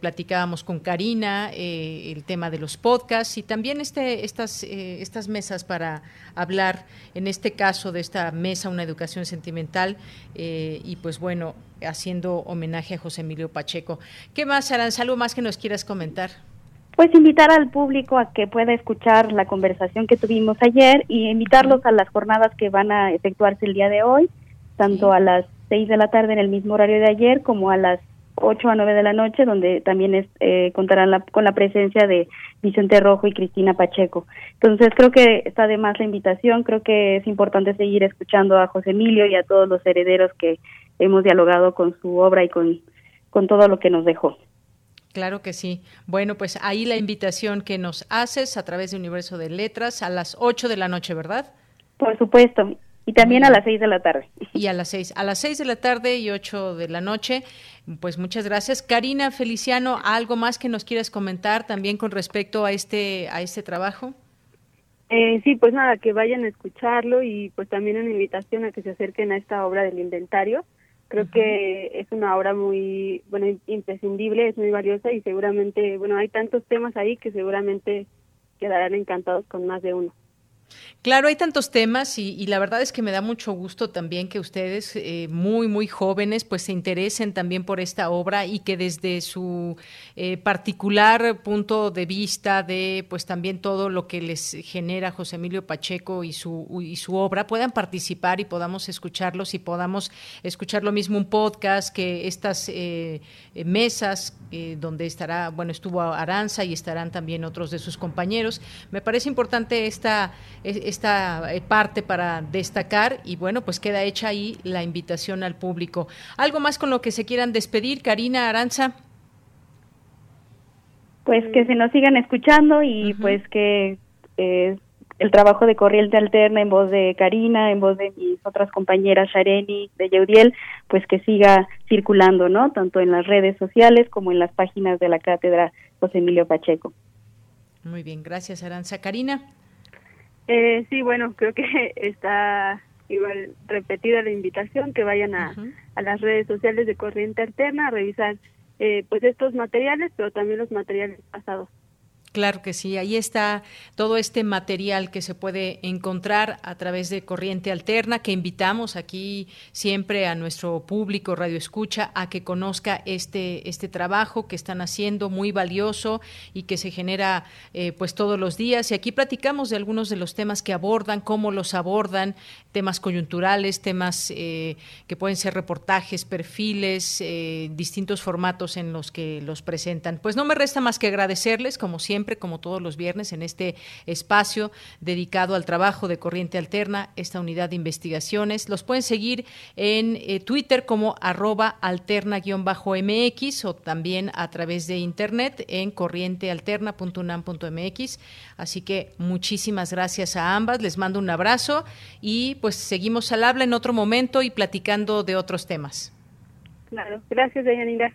platicábamos con Karina el tema de los podcasts y también este, estas, eh, estas mesas para hablar, en este caso de esta mesa, una educación sentimental, eh, y pues bueno, haciendo homenaje a José Emilio Pacheco. ¿Qué más, Aranza? ¿Algo más que nos quieras comentar? Pues invitar al público a que pueda escuchar la conversación que tuvimos ayer y invitarlos a las jornadas que van a efectuarse el día de hoy, tanto a las seis de la tarde en el mismo horario de ayer como a las 8 a 9 de la noche, donde también es, eh, contarán con la presencia de Vicente Rojo y Cristina Pacheco. Entonces creo que está de más la invitación, creo que es importante seguir escuchando a José Emilio y a todos los herederos que hemos dialogado con su obra y con, con todo lo que nos dejó. Claro que sí. Bueno, pues ahí la invitación que nos haces a través de Universo de Letras a las 8 de la noche, ¿verdad? Por supuesto. Y también a las seis de la tarde. Y a las seis, a las seis de la tarde y ocho de la noche. Pues muchas gracias. Karina Feliciano, ¿algo más que nos quieras comentar también con respecto a este, a este trabajo? Eh, sí, pues nada, que vayan a escucharlo y pues también una invitación a que se acerquen a esta obra del inventario. Creo que es una obra muy, bueno, imprescindible, es muy valiosa y seguramente, bueno, hay tantos temas ahí que seguramente quedarán encantados con más de uno. Claro, hay tantos temas y, la verdad es que me da mucho gusto también que ustedes, eh, muy, muy jóvenes, pues se interesen también por esta obra y que desde su eh, particular punto de vista de, pues también todo lo que les genera José Emilio Pacheco y su, y su obra, puedan participar y podamos escucharlos y podamos escuchar lo mismo un podcast que estas eh, mesas donde estará, bueno, estuvo Aranza y estarán también otros de sus compañeros. Me parece importante esta esta eh, parte para destacar y bueno, pues queda hecha ahí la invitación al público. ¿Algo más con lo que se quieran despedir, Karina Aranza? Pues que se nos sigan escuchando y pues que eh, el trabajo de Corriente Alterna en voz de Karina, en voz de mis otras compañeras Shareni, de Yeudiel, pues que siga circulando, ¿no? Tanto en las redes sociales como en las páginas de la cátedra José Emilio Pacheco. Muy bien, gracias Aranza. Karina. Eh, sí, bueno, creo que está igual repetida la invitación, que vayan a, a las redes sociales de Corriente Alterna a revisar eh, pues estos materiales, pero también los materiales pasados. Claro que sí, ahí está todo este material que se puede encontrar a través de Corriente Alterna, que invitamos aquí siempre a nuestro público Radio Escucha a que conozca este, este trabajo que están haciendo, muy valioso y que se genera eh, pues todos los días. Y aquí platicamos de algunos de los temas que abordan, cómo los abordan, temas coyunturales, temas eh, que pueden ser reportajes, perfiles, eh, distintos formatos en los que los presentan. Pues no me resta más que agradecerles, como siempre como todos los viernes, en este espacio dedicado al trabajo de Corriente Alterna, esta unidad de investigaciones. Los pueden seguir en eh, Twitter como arroba alterna-mx o también a través de internet en corrientealterna.unam.mx. Así que muchísimas gracias a ambas, les mando un abrazo y pues seguimos al habla en otro momento y platicando de otros temas. Claro, gracias, Deyanira.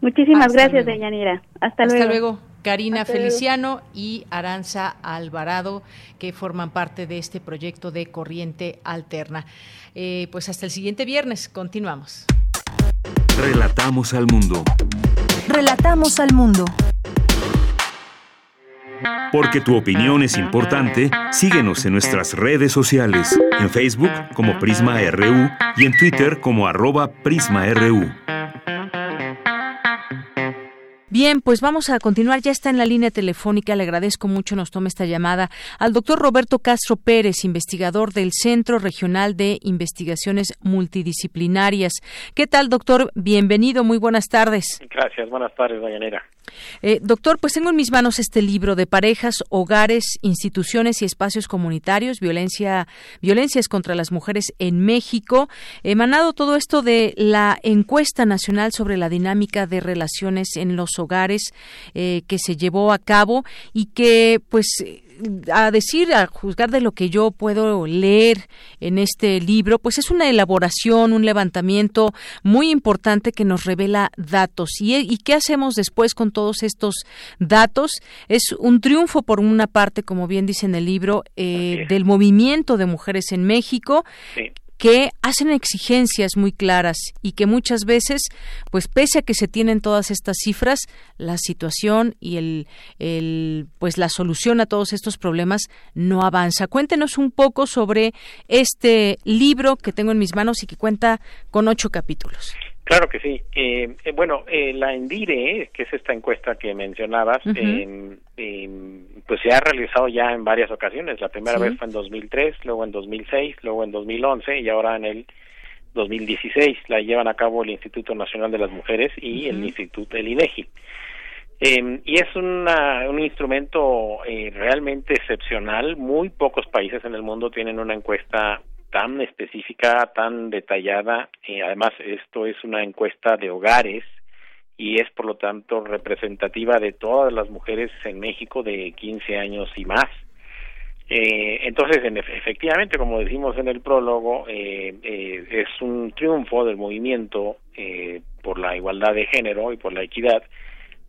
Muchísimas gracias, Deyanira. Hasta, Hasta luego. luego. Karina Feliciano y Aranza Alvarado, que forman parte de este proyecto de Corriente Alterna. Eh, pues hasta el siguiente viernes, continuamos. Relatamos al mundo. Relatamos al mundo. Porque tu opinión es importante, síguenos en nuestras redes sociales, en Facebook como Prisma RU y en Twitter como arroba PrismaRU. Bien, pues vamos a continuar. Ya está en la línea telefónica. Le agradezco mucho nos tome esta llamada al doctor Roberto Castro Pérez, investigador del Centro Regional de Investigaciones Multidisciplinarias. ¿Qué tal, doctor? Bienvenido. Muy buenas tardes. Gracias. Buenas tardes, Dayanera. Eh, doctor, pues tengo en mis manos este libro de parejas, hogares, instituciones y espacios comunitarios, violencia, violencias contra las mujeres en México, emanado todo esto de la encuesta nacional sobre la dinámica de relaciones en los hogares eh, que se llevó a cabo y que, pues, a decir, a juzgar de lo que yo puedo leer en este libro, pues es una elaboración, un levantamiento muy importante que nos revela datos. ¿Y, y qué hacemos después con todos estos datos? Es un triunfo, por una parte, como bien dice en el libro, eh, del movimiento de mujeres en México, que hacen exigencias muy claras y que muchas veces, pues pese a que se tienen todas estas cifras, la situación y el, el pues la solución a todos estos problemas no avanza. Cuéntenos un poco sobre este libro que tengo en mis manos y que cuenta con ocho capítulos. Claro que sí. Eh, eh, bueno, eh, la Endire, que es esta encuesta que mencionabas, eh, pues se ha realizado ya en varias ocasiones. La primera Sí. vez fue en 2003, luego en 2006, luego en 2011 y ahora en el 2016. La llevan a cabo el Instituto Nacional de las Mujeres y el. Instituto del INEGI. Eh, y es una, un instrumento eh, realmente excepcional. Muy pocos países en el mundo tienen una encuesta tan específica, tan detallada. Eh, además, esto es una encuesta de hogares y es por lo tanto representativa de todas las mujeres en México de 15 años y más. Eh, entonces, en efe- efectivamente, como decimos en el prólogo, eh, eh, es un triunfo del movimiento eh, por la igualdad de género y por la equidad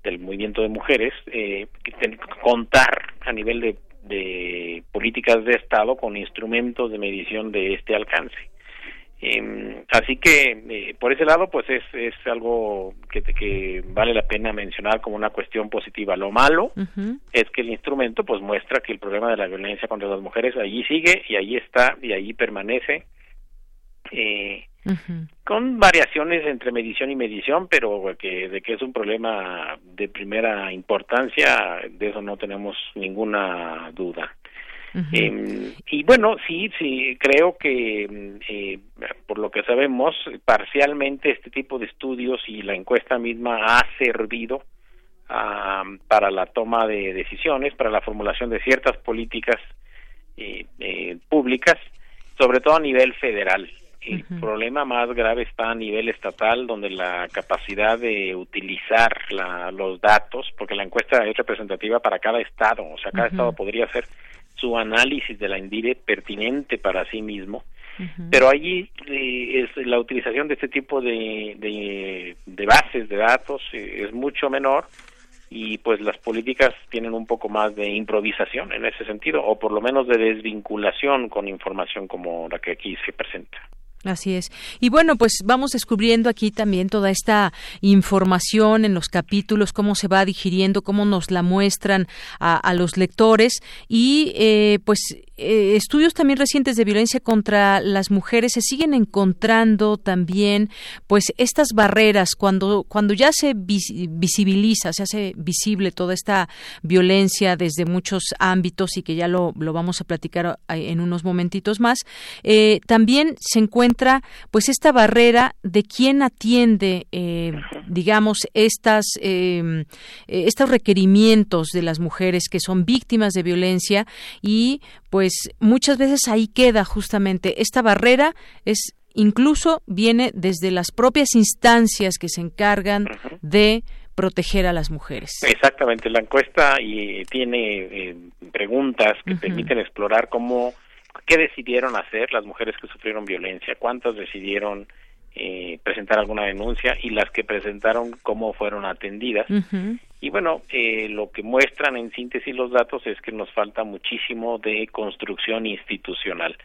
del movimiento de mujeres, eh, contar a nivel de, de políticas de Estado con instrumentos de medición de este alcance. Eh, así que eh, por ese lado pues es, es algo que, que vale la pena mencionar como una cuestión positiva. Lo malo es que el instrumento pues muestra que el problema de la violencia contra las mujeres allí sigue y allí está y allí permanece eh, con variaciones entre medición y medición pero que de que es un problema de primera importancia de eso no tenemos ninguna duda. Eh, y bueno, sí, sí, creo que mm, eh, por lo que sabemos, parcialmente este tipo de estudios y la encuesta misma ha servido para la toma de decisiones, para la formulación de ciertas políticas eh, eh, públicas, sobre todo a nivel federal. El problema más grave está a nivel estatal, donde la capacidad de utilizar la- los datos, porque la encuesta es representativa para cada estado, o sea, cada estado podría hacer su análisis de la INDIRE pertinente para sí mismo, pero allí eh, es la utilización de este tipo de, de, bases de datos eh, es mucho menor y pues las políticas tienen un poco más de improvisación en ese sentido o por lo menos de desvinculación con información como la que aquí se presenta. Así es. Y bueno, pues vamos descubriendo aquí también toda esta información en los capítulos, cómo se va digiriendo, cómo nos la muestran a, los lectores y eh, pues eh, estudios también recientes de violencia contra las mujeres se siguen encontrando también pues estas barreras cuando cuando ya se visibiliza se hace visible toda esta violencia desde muchos ámbitos y que ya lo, lo vamos a platicar en unos momentitos más eh, también se encuentra pues esta barrera de quién atiende eh, digamos estas em, estos requerimientos de las mujeres que son víctimas de violencia y pues muchas veces ahí queda justamente esta barrera es incluso viene desde las propias instancias que se encargan de proteger a las mujeres. Exactamente, la encuesta y tiene eh, preguntas que permiten explorar cómo qué decidieron hacer las mujeres que sufrieron violencia, cuántas decidieron eh, presentar alguna denuncia y las que presentaron cómo fueron atendidas. Y bueno, eh, lo que muestran en síntesis los datos es que nos falta muchísimo de construcción institucional.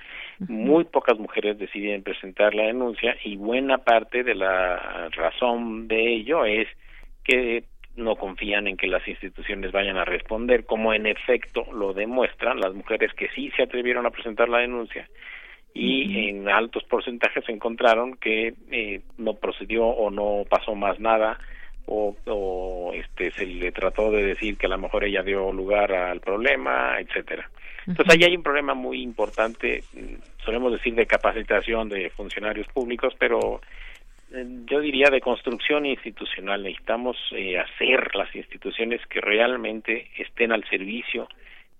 Muy pocas mujeres deciden presentar la denuncia y buena parte de la razón de ello es que no confían en que las instituciones vayan a responder, como en efecto lo demuestran las mujeres que sí se atrevieron a presentar la denuncia y en altos porcentajes se encontraron que eh, no procedió o no pasó más nada o, o, este se le trató de decir que a lo mejor ella dio lugar al problema, etcétera. Entonces ahí hay un problema muy importante, mm, solemos decir de capacitación de funcionarios públicos, pero eh, yo diría de construcción institucional. Necesitamos eh, hacer las instituciones que realmente estén al servicio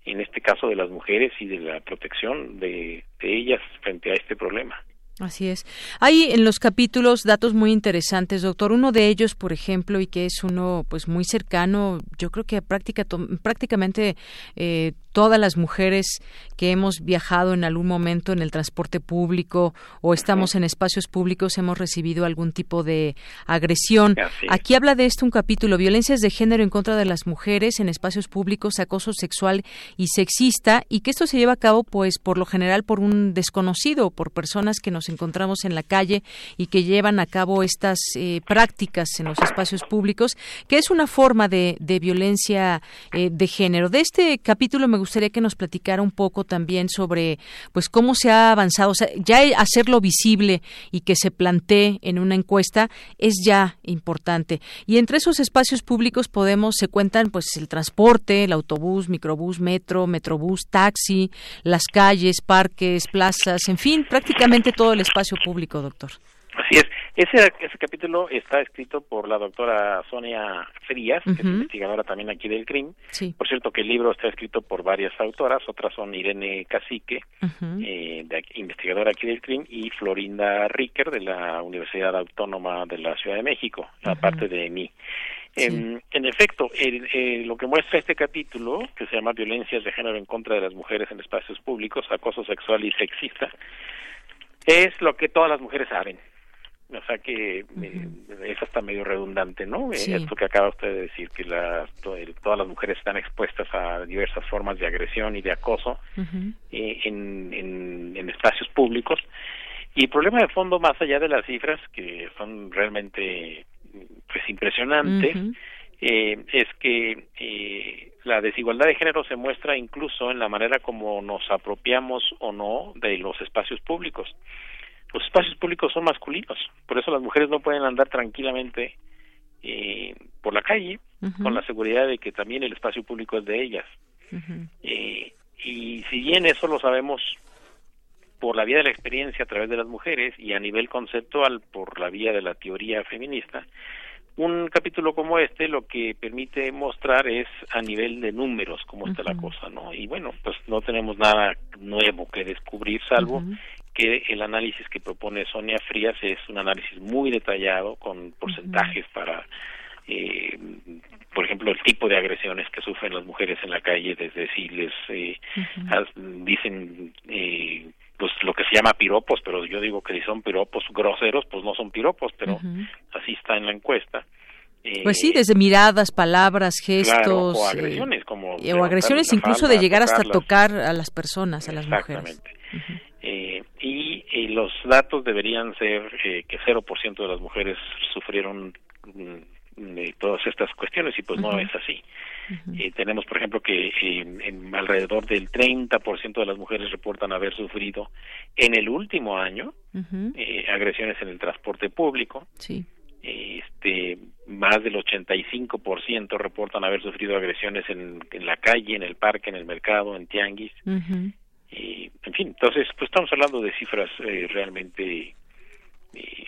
en este caso de las mujeres y de la protección de, ellas frente a este problema. Así es. Hay en los capítulos datos muy interesantes, doctor. Uno de ellos, por ejemplo, y que es uno pues muy cercano, yo creo que práctica, prácticamente eh, todas las mujeres que hemos viajado en algún momento en el transporte público o estamos en espacios públicos hemos recibido algún tipo de agresión. Aquí habla de esto un capítulo, violencias de género en contra de las mujeres en espacios públicos, acoso sexual y sexista y que esto se lleva a cabo pues por lo general por un desconocido, por personas que nos encontramos en la calle y que llevan a cabo estas eh, prácticas en los espacios públicos, que es una forma de, violencia eh, de género. De este capítulo me gustaría que nos platicara un poco también sobre pues cómo se ha avanzado, o sea, ya hacerlo visible y que se plantee en una encuesta es ya importante. Y entre esos espacios públicos podemos se cuentan pues el transporte, el autobús, microbús, metro, metrobús, taxi, las calles, parques, plazas, en fin, prácticamente todo el espacio público, doctor. Así es. Ese, ese capítulo está escrito por la doctora Sonia Frías, que es investigadora también aquí del CRIM. Por cierto, que el libro está escrito por varias autoras, otras son Irene Cacique, eh, investigadora aquí del CRIM, y Florinda Ricker, de la Universidad Autónoma de la Ciudad de México, aparte de mí. En, efecto, lo que muestra este capítulo, que se llama Violencias de género en contra de las mujeres en espacios públicos, acoso sexual y sexista, es lo que todas las mujeres saben. O sea que eh, es hasta medio redundante, ¿no? Eh, esto que acaba usted de decir, que todas las mujeres están expuestas a diversas formas de agresión y de acoso eh, en, en, espacios públicos. Y el problema de fondo, más allá de las cifras, que son realmente pues impresionantes, es que la desigualdad de género se muestra incluso en la manera como nos apropiamos o no de los espacios públicos los espacios públicos son masculinos, por eso las mujeres no pueden andar tranquilamente eh, por la calle con la seguridad de que también el espacio público es de ellas. eh, y si bien eso lo sabemos por la vía de la experiencia a través de las mujeres y a nivel conceptual por la vía de la teoría feminista, un capítulo como este lo que permite mostrar es a nivel de números cómo está la cosa, ¿no? Y bueno, pues no tenemos nada nuevo que descubrir salvo que el análisis que propone Sonia Frías es un análisis muy detallado con porcentajes para eh, por ejemplo, el tipo de agresiones que sufren las mujeres en la calle, desde si les eh, dicen eh, pues lo que se llama piropos, pero yo digo que si son piropos groseros, pues no son piropos, pero así está en la encuesta. pues sí, desde miradas, palabras, gestos. o agresiones, como. o agresiones incluso de llegar hasta tocar a las personas, a las mujeres. Eh, y, y, los datos deberían ser eh, que 0% de las mujeres sufrieron mm, todas estas cuestiones y pues no es así. Eh, tenemos, por ejemplo, que en, alrededor del 30% de las mujeres reportan haber sufrido en el último año eh, agresiones en el transporte público. Sí. Este, más del 85% reportan haber sufrido agresiones en, en, la calle, en el parque, en el mercado, en tianguis. Y, en fin, entonces, pues estamos hablando de cifras eh, realmente eh,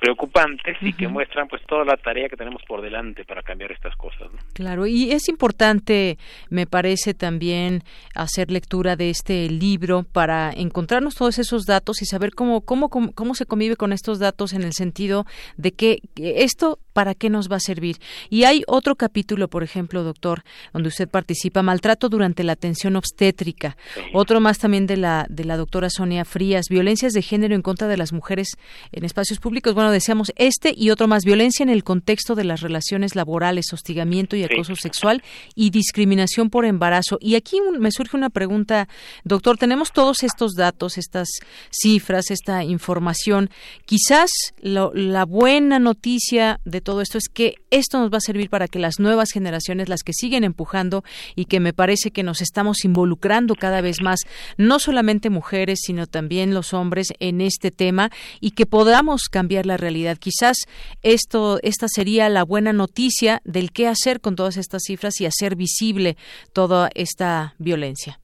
preocupantes y que muestran pues toda la tarea que tenemos por delante para cambiar estas cosas. Claro, y es importante, me parece también hacer lectura de este libro para encontrarnos todos esos datos y saber cómo cómo cómo, cómo se convive con estos datos en el sentido de que esto para qué nos va a servir. Y hay otro capítulo, por ejemplo, doctor, donde usted participa, maltrato durante la atención obstétrica. Otro más también de la de la doctora Sonia Frías, violencias de género en contra de las mujeres en espacios públicos. Bueno, decíamos este y otro más, violencia en el contexto de las relaciones laborales, hostigamiento y acoso sexual y discriminación por embarazo. Y aquí me surge una pregunta, doctor, tenemos todos estos datos, estas cifras, esta información. Quizás la buena noticia de todo esto es que esto nos va a servir para que las nuevas generaciones, las que siguen empujando y que me parece que nos estamos involucrando cada vez más, no solamente mujeres, sino también los hombres en este tema y que podamos cambiar la realidad. Quizás esto, esta sería la buena noticia del qué hacer con todas estas cifras y hacer visible toda esta violencia.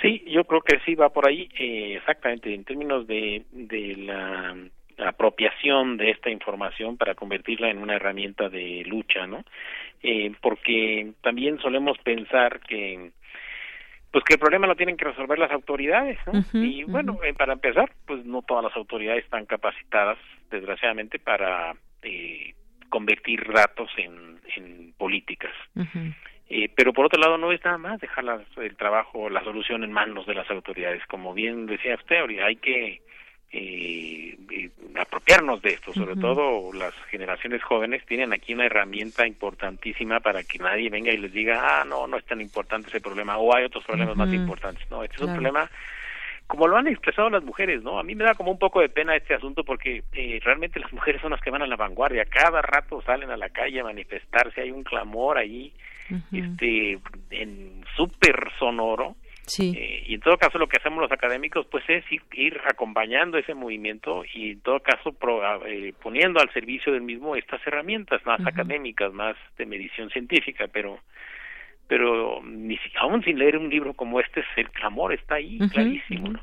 Sí, yo creo que sí va por ahí, eh, exactamente, en términos de, de la apropiación de esta información para convertirla en una herramienta de lucha, ¿no? Eh, porque también solemos pensar que pues que el problema lo tienen que resolver las autoridades, ¿no? y bueno, eh, para empezar, pues no todas las autoridades están capacitadas, desgraciadamente, para eh, convertir datos en, en políticas. Eh, pero por otro lado no es nada más dejar el trabajo, la solución en manos de las autoridades. Como bien decía usted, hay que eh, apropiarnos de esto, sobre todo las generaciones jóvenes tienen aquí una herramienta importantísima para que nadie venga y les diga, ah, no, no es tan importante ese problema, o hay otros problemas más importantes. No, este es un problema como lo han expresado las mujeres, ¿no? A mí me da como un poco de pena este asunto porque eh, realmente las mujeres son las que van a la vanguardia, cada rato salen a la calle a manifestarse, hay un clamor ahí, este, en súper sonoro, Sí. Eh, y en todo caso lo que hacemos los académicos pues es ir, acompañando ese movimiento y en todo caso eh, poniendo al servicio del mismo estas herramientas más académicas, más de medición científica, pero pero ni aún sin leer un libro como este el clamor está ahí clarísimo, ¿no?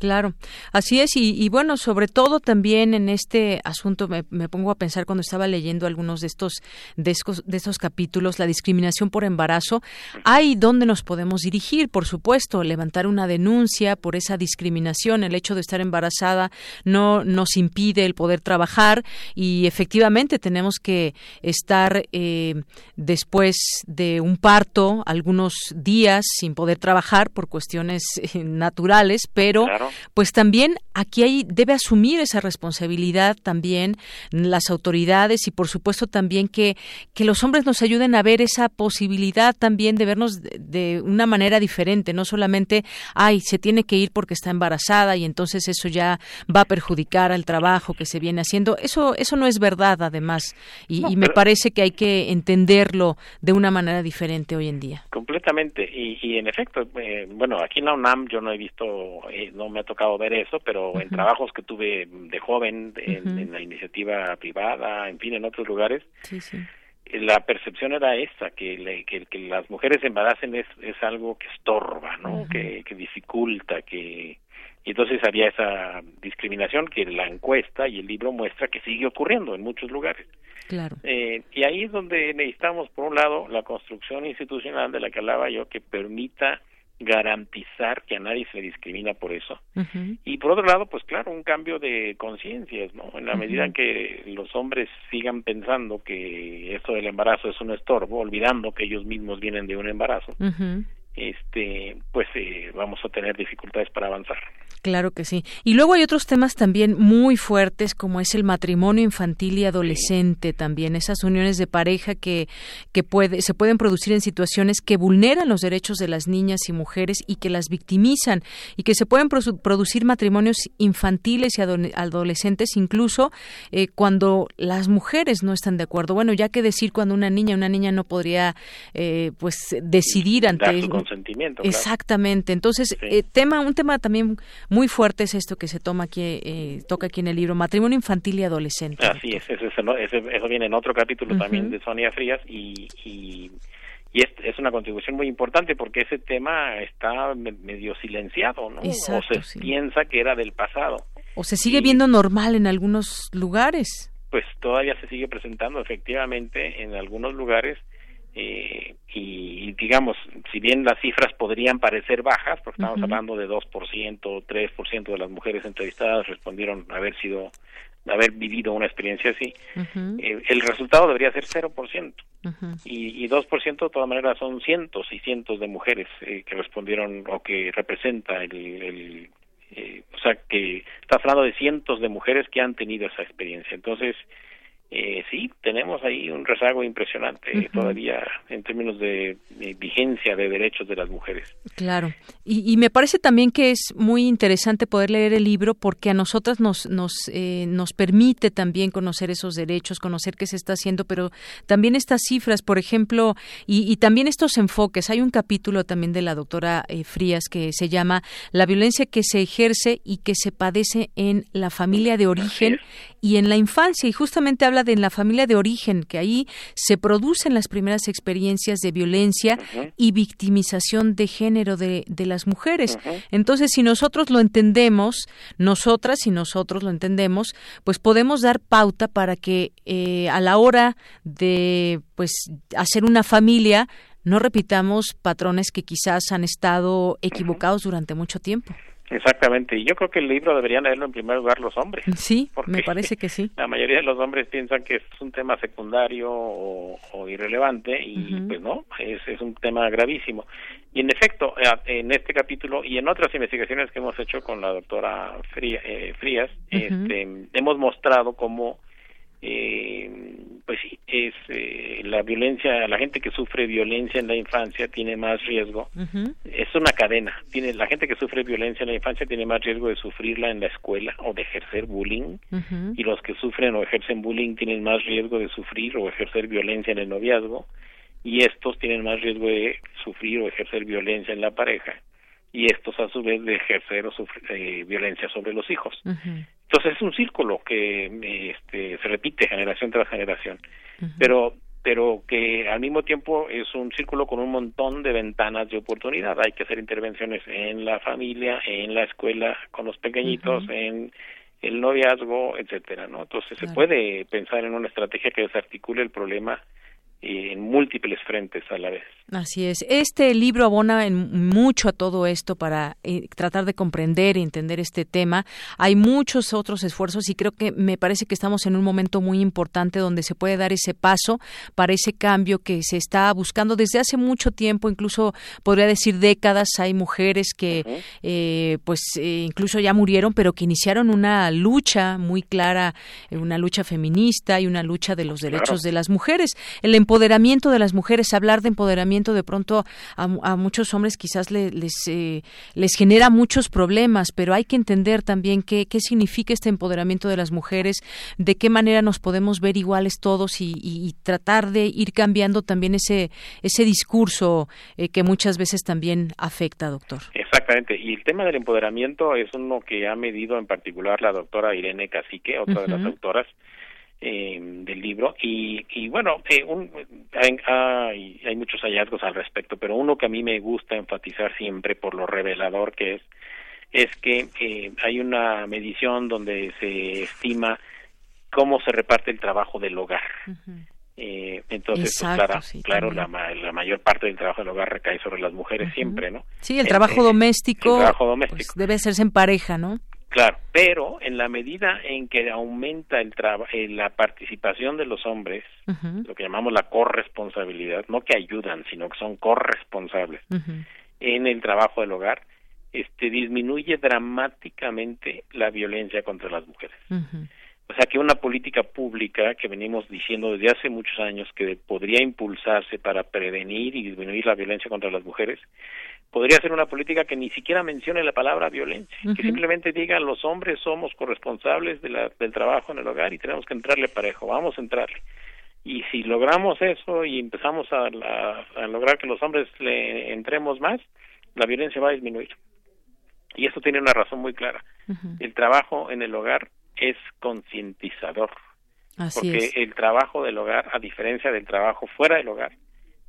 Claro, así es y, bueno, sobre todo también en este asunto me, pongo a pensar cuando estaba leyendo algunos de estos de estos, capítulos, la discriminación por embarazo, hay donde nos podemos dirigir, por supuesto, levantar una denuncia por esa discriminación, el hecho de estar embarazada no nos impide el poder trabajar y efectivamente tenemos que estar eh, después de un parto algunos días sin poder trabajar por cuestiones eh, naturales, pero pues también aquí hay, debe asumir esa responsabilidad también las autoridades y por supuesto también que, que los hombres nos ayuden a ver esa posibilidad también de vernos de, una manera diferente, no solamente, ay, se tiene que ir porque está embarazada y entonces eso ya va a perjudicar al trabajo que se viene haciendo. Eso, eso no es verdad además y, me parece que hay que entenderlo de una manera diferente hoy en día. Completamente y, y en efecto, eh, bueno, aquí en la UNAM yo no he visto, eh, no me ha tocado ver eso, pero en trabajos que tuve de joven, en, la iniciativa privada, en fin, en otros lugares, la percepción era esa, que, que, las mujeres embaracen es, es algo que estorba, ¿no? que, que dificulta, que... Y entonces había esa discriminación que la encuesta y el libro muestra que sigue ocurriendo en muchos lugares. Claro. Eh, y ahí es donde necesitamos, por un lado, la construcción institucional de la que hablaba yo, que permita garantizar que a nadie se le discrimina por eso. Y por otro lado, pues claro, un cambio de conciencias, ¿no? En la medida en que los hombres sigan pensando que esto del embarazo es un estorbo, olvidando que ellos mismos vienen de un embarazo, este, pues eh, vamos a tener dificultades para avanzar. Claro que sí. Y luego hay otros temas también muy fuertes como es el matrimonio infantil y adolescente también, esas uniones de pareja que, que puede, se pueden producir en situaciones que vulneran los derechos de las niñas y mujeres y que las victimizan y que se pueden producir matrimonios infantiles y adolescentes incluso eh, cuando las mujeres no están de acuerdo. Bueno, ya que decir cuando una niña, una niña no podría eh, pues decidir ante... Consentimiento. Exactamente. Entonces, eh, tema, un tema también muy fuerte es esto que se toma aquí, eh, toca aquí en el libro, matrimonio infantil y adolescente. Así es, eso, eso, viene en otro capítulo también de Sonia Frías y, y, y es, es, una contribución muy importante porque ese tema está medio silenciado, ¿no? o se piensa que era del pasado. O se sigue viendo normal en algunos lugares. Pues todavía se sigue presentando efectivamente en algunos lugares eh, y digamos, si bien las cifras podrían parecer bajas, porque estamos hablando de 2%, 3% de las mujeres entrevistadas respondieron haber sido, haber vivido una experiencia así, eh, el resultado debería ser 0%. y, y 2% de todas maneras son cientos y cientos de mujeres eh, que respondieron o que representa el, el eh, o sea que está hablando de cientos de mujeres que han tenido esa experiencia. Entonces, eh, sí, tenemos ahí un rezago impresionante todavía en términos de, vigencia de derechos de las mujeres. Claro, y, me parece también que es muy interesante poder leer el libro porque a nosotras nos nos eh, nos permite también conocer esos derechos, conocer qué se está haciendo, pero también estas cifras, por ejemplo, y, también estos enfoques. Hay un capítulo también de la doctora eh, Frías que se llama La violencia que se ejerce y que se padece en la familia de origen y en la infancia, y justamente habla de la familia de origen, que ahí se producen las primeras experiencias de violencia y victimización de género de, de las mujeres. Entonces, si nosotros lo entendemos, nosotras y nosotros lo entendemos, pues podemos dar pauta para que eh, a la hora de pues hacer una familia no repitamos patrones que quizás han estado equivocados durante mucho tiempo. Exactamente, y yo creo que el libro deberían leerlo en primer lugar los hombres. Sí, me parece que sí. La mayoría de los hombres piensan que es un tema secundario o, irrelevante y pues no, es, es un tema gravísimo. Y en efecto, eh, en este capítulo y en otras investigaciones que hemos hecho con la doctora eh, Frías, este, hemos mostrado cómo eh, pues sí, es eh, la violencia, la gente que sufre violencia en la infancia tiene más riesgo. Es una cadena. Tiene la gente que sufre violencia en la infancia tiene más riesgo de sufrirla en la escuela o de ejercer bullying y los que sufren o ejercen bullying tienen más riesgo de sufrir o ejercer violencia en el noviazgo y estos tienen más riesgo de sufrir o ejercer violencia en la pareja y estos a su vez de ejercer o sufrir eh, violencia sobre los hijos. Entonces es un círculo que este, se repite generación tras generación, pero pero que al mismo tiempo es un círculo con un montón de ventanas de oportunidad. Hay que hacer intervenciones en la familia, en la escuela, con los pequeñitos, en el noviazgo, etcétera, ¿no? Entonces se puede pensar en una estrategia que desarticule el problema en múltiples frentes a la vez. Así es. Este libro abona en mucho a todo esto para eh, tratar de comprender y entender este tema. Hay muchos otros esfuerzos y creo que me parece que estamos en un momento muy importante donde se puede dar ese paso para ese cambio que se está buscando desde hace mucho tiempo, incluso podría decir décadas. Hay mujeres que, eh, pues, eh, incluso ya murieron, pero que iniciaron una lucha muy clara, una lucha feminista y una lucha de los derechos de las mujeres. El empoderamiento de las mujeres, hablar de empoderamiento de pronto a, muchos hombres quizás les, eh, les genera muchos problemas, pero hay que entender también qué, qué significa este empoderamiento de las mujeres, de qué manera nos podemos ver iguales todos y, tratar de ir cambiando también ese, ese discurso eh, que muchas veces también afecta, doctor. Exactamente, y el tema del empoderamiento es uno que ha medido en particular la doctora Irene Cacique, otra de las autoras, eh, del libro y, y bueno eh, un, hay, hay, muchos hallazgos al respecto pero uno que a mí me gusta enfatizar siempre por lo revelador que es es que eh, hay una medición donde se estima cómo se reparte el trabajo del hogar eh, entonces, pues, claro, claro la, la, mayor parte del trabajo del hogar recae sobre las mujeres siempre, ¿no? Sí, el trabajo doméstico, el trabajo doméstico. Pues, debe hacerse en pareja, ¿no? Claro, pero en la medida en que aumenta el eh, la participación de los hombres, lo que llamamos la corresponsabilidad, no que ayudan, sino que son corresponsables en el trabajo del hogar, este disminuye dramáticamente la violencia contra las mujeres. O sea que una política pública que venimos diciendo desde hace muchos años que podría impulsarse para prevenir y disminuir la violencia contra las mujeres, podría ser una política que ni siquiera mencione la palabra violencia, que simplemente diga los hombres somos corresponsables de la, del trabajo en el hogar y tenemos que entrarle parejo, vamos a entrarle. Y si logramos eso y empezamos a, lograr que los hombres le entremos más, la violencia va a disminuir. Y eso tiene una razón muy clara. El trabajo en el hogar es concientizador. porque el trabajo del hogar, a diferencia del trabajo fuera del hogar,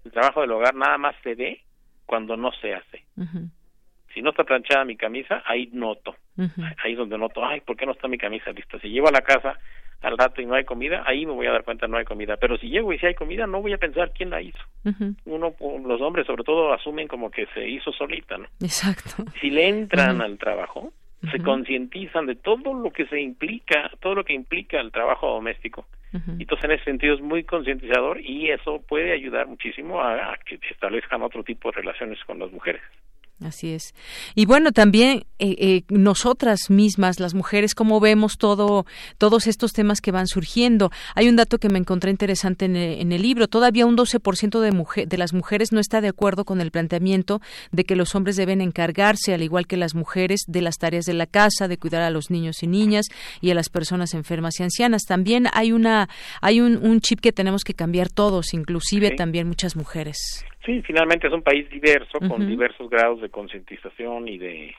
el trabajo del hogar nada más se ve cuando no se hace. Si no está planchada mi camisa, ahí noto. Ahí es donde noto, ay, ¿por qué no está mi camisa lista? Si llego a la casa al rato y no hay comida, ahí me voy a dar cuenta no hay comida. Pero si llego y si hay comida, no voy a pensar quién la hizo. Uno, los hombres sobre todo asumen como que se hizo solita, ¿no? Exacto. Si le entran al trabajo, se concientizan de todo lo que se implica, todo lo que implica el trabajo doméstico. Entonces, en ese sentido es muy concientizador y eso puede ayudar muchísimo a, que se establezcan otro tipo de relaciones con las mujeres. Así es. Y bueno, también eh, eh, nosotras mismas, las mujeres, cómo vemos todo, todos estos temas que van surgiendo. Hay un dato que me encontré interesante en el, libro. Todavía un 12% de, de las mujeres no está de acuerdo con el planteamiento de que los hombres deben encargarse, al igual que las mujeres, de las tareas de la casa, de cuidar a los niños y niñas y a las personas enfermas y ancianas. También hay una, hay un, chip que tenemos que cambiar todos, inclusive también muchas mujeres. Sí, finalmente es un país diverso, con diversos grados de concientización y de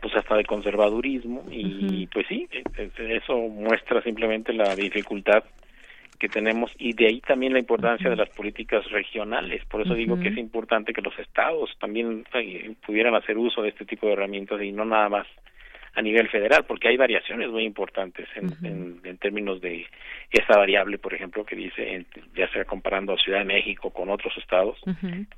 pues hasta de conservadurismo y pues sí, e, e, eso muestra simplemente la dificultad que tenemos y de ahí también la importancia de las políticas regionales. Por eso digo que es importante que los estados también pudieran hacer uso de este tipo de herramientas y no nada más a nivel federal, porque hay variaciones muy importantes en, en, términos de esa variable, por ejemplo, que dice, ya sea comparando a Ciudad de México con otros estados,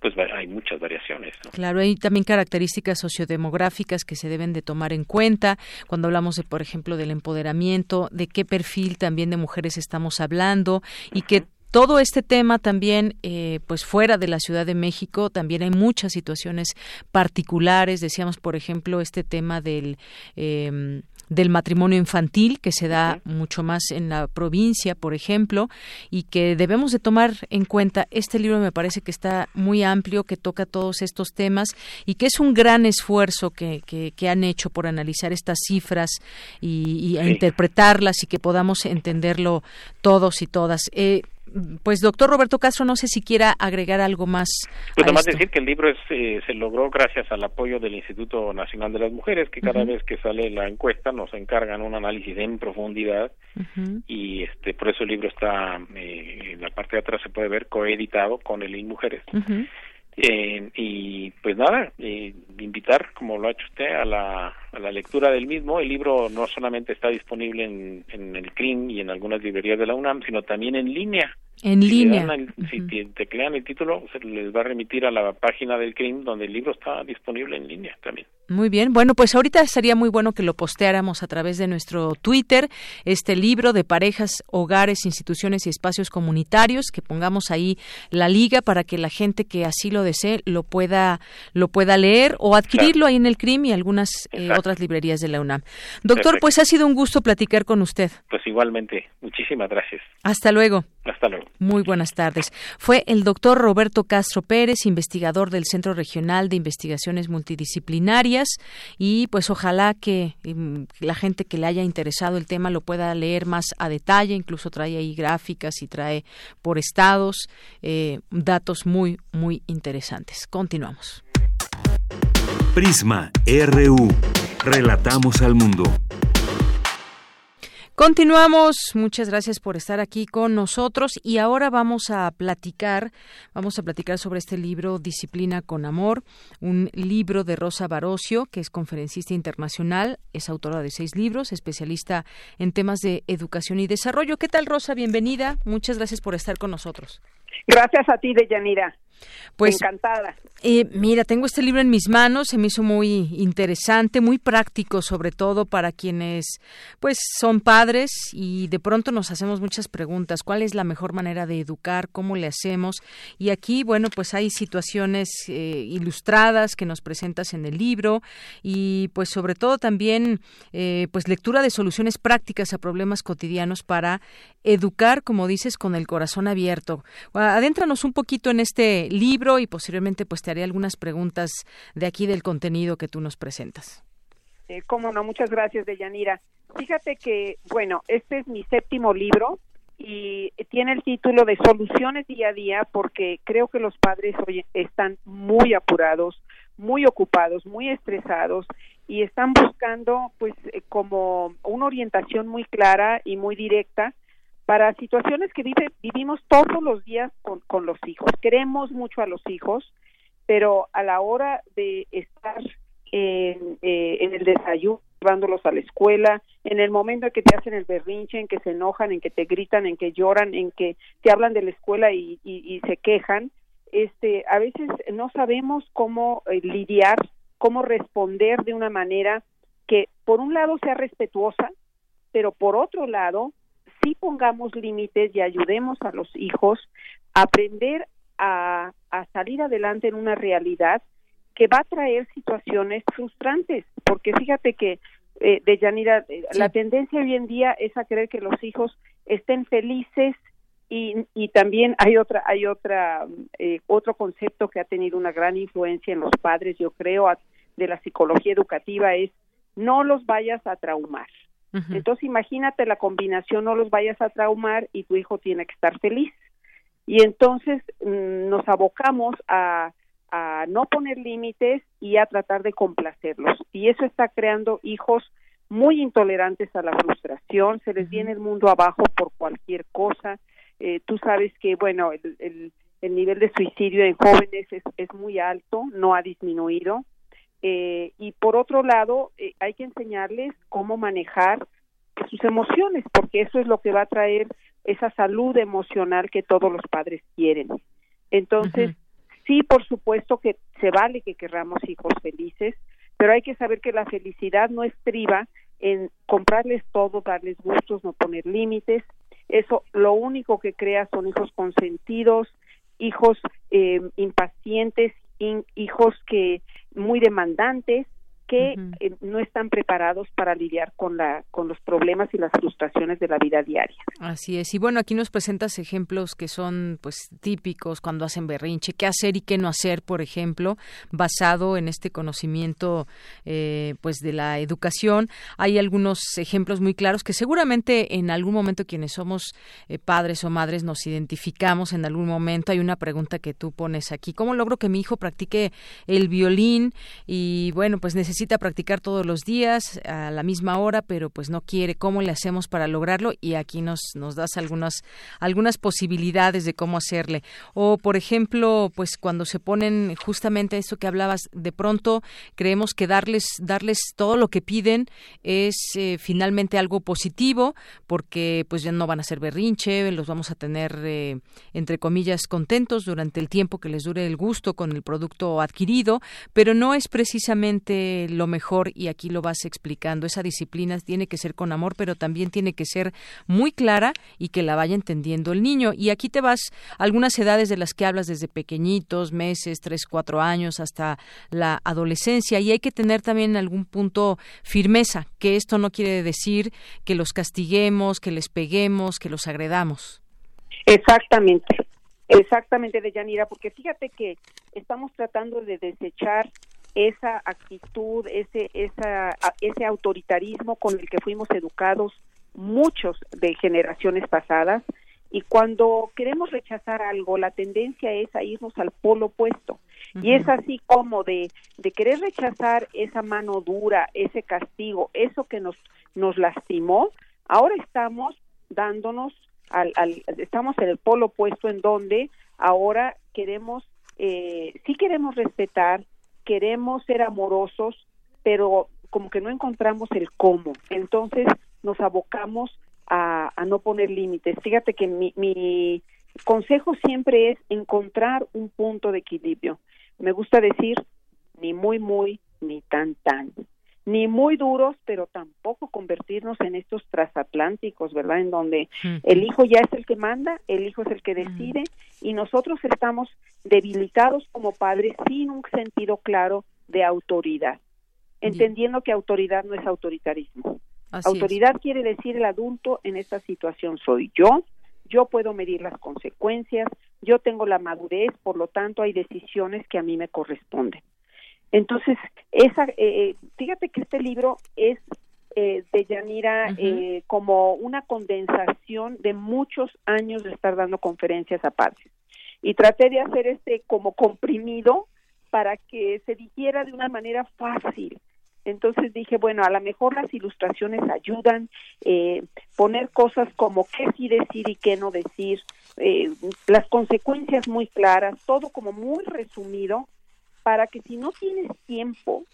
pues hay muchas variaciones. Claro, hay también características sociodemográficas que se deben de tomar en cuenta. Cuando hablamos, de, por ejemplo, del empoderamiento, de qué perfil también de mujeres estamos hablando y que todo este tema también, eh, pues fuera de la Ciudad de México, también hay muchas situaciones particulares. Decíamos, por ejemplo, este tema del em, del matrimonio infantil que se da mucho más en la provincia, por ejemplo, y que debemos de tomar en cuenta. Este libro me parece que está muy amplio, que toca todos estos temas y que es un gran esfuerzo que, que, han hecho por analizar estas cifras y, interpretarlas y que podamos entenderlo todos y todas. Eh, pues doctor Roberto Castro, no sé si quiera agregar algo más. Pues nada más decir que el libro eh, se logró gracias al apoyo del Instituto Nacional de las Mujeres, que cada vez que sale la encuesta nos encargan un análisis en profundidad y este por eso el libro está eh, en la parte de atrás se puede ver coeditado con el INMujeres. Eh, y pues nada, invitar, como lo ha hecho usted, a la, a la lectura del mismo. El libro no solamente está disponible en, en el CRIM y en algunas librerías de la UNAM, sino también en línea. En línea. Si teclean el título, se les va a remitir a la página del CRIM donde el libro está disponible en línea también. Muy bien, bueno, pues ahorita sería muy bueno que lo posteáramos a través de nuestro Twitter, este libro de parejas, hogares, instituciones y espacios comunitarios, que pongamos ahí la liga para que la gente que así lo desee lo pueda lo pueda leer o adquirirlo ahí en el CRIM y algunas eh, otras librerías de la UNAM. Doctor, pues ha sido un gusto platicar con usted. Pues igualmente, muchísimas gracias. Hasta luego. Hasta luego. Muy buenas tardes. Fue el doctor Roberto Castro Pérez, investigador del Centro Regional de Investigaciones Multidisciplinarias, y pues ojalá que mm, la gente que le haya interesado el tema lo pueda leer más a detalle, incluso trae ahí gráficas y trae por estados eh, datos muy, muy interesantes. Continuamos. Prisma RU. Relatamos al mundo. Continuamos, muchas gracias por estar aquí con nosotros y ahora vamos a platicar, vamos a platicar sobre este libro Disciplina con Amor, un libro de Rosa Barocio, que es conferencista internacional, es autora de seis libros, especialista en temas de educación y desarrollo. ¿Qué tal Rosa? Bienvenida, muchas gracias por estar con nosotros. Gracias a ti, Deyanira. Pues, Encantada. Eh, mira, tengo este libro en mis manos, se me hizo muy interesante, muy práctico, sobre todo para quienes, pues, son padres y de pronto nos hacemos muchas preguntas. ¿Cuál es la mejor manera de educar? ¿Cómo le hacemos? Y aquí, bueno, pues hay situaciones eh, ilustradas que nos presentas en el libro y, pues, sobre todo también, eh, pues, lectura de soluciones prácticas a problemas cotidianos para educar, como dices, con el corazón abierto. Adéntranos un poquito en este libro y posiblemente pues te haré algunas preguntas de aquí del contenido que tú nos presentas. Eh, cómo no, muchas gracias, Deyanira. Fíjate que, bueno, este es mi séptimo libro y tiene el título de Soluciones día a día porque creo que los padres hoy están muy apurados, muy ocupados, muy estresados y están buscando pues eh, como una orientación muy clara y muy directa para situaciones que vivimos todos los días con, con los hijos. Queremos mucho a los hijos, pero a la hora de estar en, eh, en el desayuno, llevándolos a la escuela, en el momento en que te hacen el berrinche, en que se enojan, en que te gritan, en que lloran, en que te hablan de la escuela y, y, se quejan, este, a veces no sabemos cómo eh, lidiar, cómo responder de una manera que por un lado sea respetuosa, pero por otro lado sí pongamos límites y ayudemos a los hijos a aprender a, salir adelante en una realidad que va a traer situaciones frustrantes, porque fíjate que eh, de Yanira, eh, la tendencia hoy en día es a querer que los hijos estén felices y, y también hay otra hay otra eh, otro concepto que ha tenido una gran influencia en los padres, yo creo, de la psicología educativa es no los vayas a traumar. Entonces imagínate la combinación, no los vayas a traumar y tu hijo tiene que estar feliz. Y entonces mm, nos abocamos a, a no poner límites y a tratar de complacerlos. Y eso está creando hijos muy intolerantes a la frustración, se les viene el mundo abajo por cualquier cosa. Eh, tú sabes que, bueno, el, el, el, nivel de suicidio en jóvenes es, es muy alto, no ha disminuido. Eh, y por otro lado, eh, hay que enseñarles cómo manejar sus emociones, porque eso es lo que va a traer esa salud emocional que todos los padres quieren. Entonces, sí, por supuesto que se vale que querramos hijos felices, pero hay que saber que la felicidad no estriba en comprarles todo, darles gustos, no poner límites. Eso lo único que crea son hijos consentidos, hijos eh, impacientes, hijos que muy demandantes que eh, no están preparados para lidiar con la con los problemas y las frustraciones de la vida diaria. Así es. Y bueno, aquí nos presentas ejemplos que son pues típicos cuando hacen berrinche, qué hacer y qué no hacer, por ejemplo, basado en este conocimiento eh, pues de la educación. Hay algunos ejemplos muy claros que seguramente en algún momento quienes somos eh, padres o madres nos identificamos en algún momento. Hay una pregunta que tú pones aquí, ¿cómo logro que mi hijo practique el violín? Y bueno, pues necesito necesita practicar todos los días a la misma hora, pero pues no quiere. ¿Cómo le hacemos para lograrlo? Y aquí nos, nos das algunas, algunas posibilidades de cómo hacerle. O, por ejemplo, pues cuando se ponen justamente eso que hablabas, de pronto creemos que darles, darles todo lo que piden es eh, finalmente algo positivo, porque pues ya no van a ser berrinche, los vamos a tener, eh, entre comillas, contentos durante el tiempo que les dure el gusto con el producto adquirido, pero no es precisamente lo mejor y aquí lo vas explicando. Esa disciplina tiene que ser con amor, pero también tiene que ser muy clara y que la vaya entendiendo el niño. Y aquí te vas algunas edades de las que hablas desde pequeñitos, meses, tres, cuatro años, hasta la adolescencia. Y hay que tener también en algún punto firmeza, que esto no quiere decir que los castiguemos, que les peguemos, que los agredamos. Exactamente. Exactamente, Deyanira, porque fíjate que estamos tratando de desechar esa actitud, ese, esa, ese autoritarismo con el que fuimos educados muchos de generaciones pasadas y cuando queremos rechazar algo, la tendencia es a irnos al polo opuesto. Y es así como de, de querer rechazar esa mano dura, ese castigo, eso que nos, nos lastimó, ahora estamos dándonos al, al, estamos en el polo opuesto en donde ahora queremos eh, sí queremos respetar queremos ser amorosos, pero como que no encontramos el cómo. Entonces nos abocamos a, no poner límites. Fíjate que mi, mi, consejo siempre es encontrar un punto de equilibrio. Me gusta decir ni muy, muy, ni tan, tan ni muy duros, pero tampoco convertirnos en estos transatlánticos, ¿verdad? En donde el hijo ya es el que manda, el hijo es el que decide y nosotros estamos debilitados como padres sin un sentido claro de autoridad, entendiendo que autoridad no es autoritarismo. autoridad quiere decir el adulto en esta situación soy yo, yo puedo medir las consecuencias, yo tengo la madurez, por lo tanto hay decisiones que a mí me corresponden. Entonces, esa, eh, eh, fíjate que este libro es eh, de Yanira como una condensación de muchos años de estar dando conferencias a padres. Y traté de hacer este como comprimido para que se dijera de una manera fácil. Entonces dije, bueno, a lo mejor las ilustraciones ayudan, poner cosas como qué sí decir y qué no decir, las consecuencias muy claras, todo como muy resumido para que si no tienes tiempo,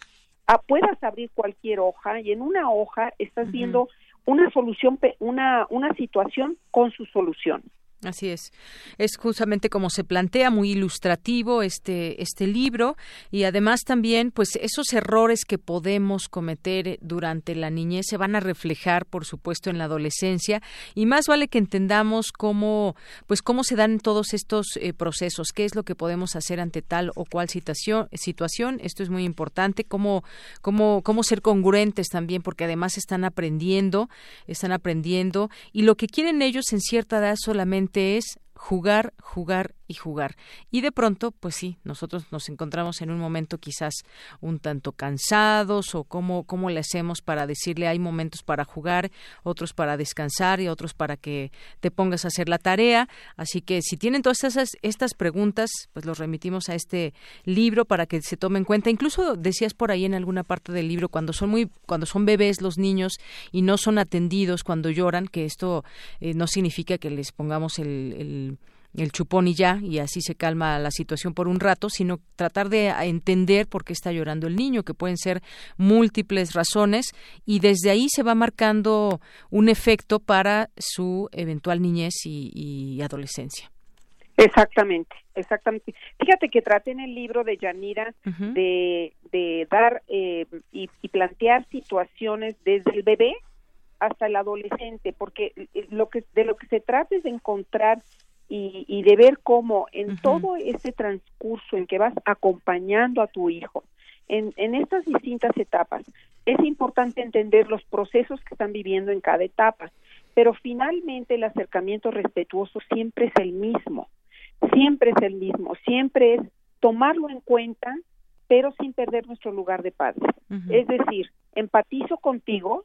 ah, puedas abrir cualquier hoja y en una hoja estás viendo una solución, una, una situación con su solución. Así es. Es justamente como se plantea, muy ilustrativo este, este libro y además también, pues esos errores que podemos cometer durante la niñez se van a reflejar, por supuesto, en la adolescencia y más vale que entendamos cómo, pues cómo se dan todos estos eh, procesos, qué es lo que podemos hacer ante tal o cual situación. situación. Esto es muy importante, cómo, cómo, cómo ser congruentes también, porque además están aprendiendo, están aprendiendo y lo que quieren ellos en cierta edad solamente es jugar, jugar y jugar. Y de pronto, pues sí, nosotros nos encontramos en un momento quizás un tanto cansados o cómo, cómo le hacemos para decirle hay momentos para jugar, otros para descansar y otros para que te pongas a hacer la tarea. Así que si tienen todas esas, estas preguntas, pues los remitimos a este libro para que se tome en cuenta. Incluso decías por ahí en alguna parte del libro cuando son muy, cuando son bebés los niños y no son atendidos cuando lloran, que esto eh, no significa que les pongamos el el chupón y ya, y así se calma la situación por un rato, sino tratar de entender por qué está llorando el niño, que pueden ser múltiples razones, y desde ahí se va marcando un efecto para su eventual niñez y, adolescencia. Exactamente, exactamente. Fíjate que traté en el libro de Yanira de, de, dar eh, y, y plantear situaciones desde el bebé hasta el adolescente, porque eh, lo que de lo que se trata es de encontrar y, de ver cómo en todo ese transcurso en que vas acompañando a tu hijo, en, en estas distintas etapas, es importante entender los procesos que están viviendo en cada etapa, pero finalmente el acercamiento respetuoso siempre es el mismo, siempre es el mismo, siempre es tomarlo en cuenta, pero sin perder nuestro lugar de padre. Es decir, empatizo contigo,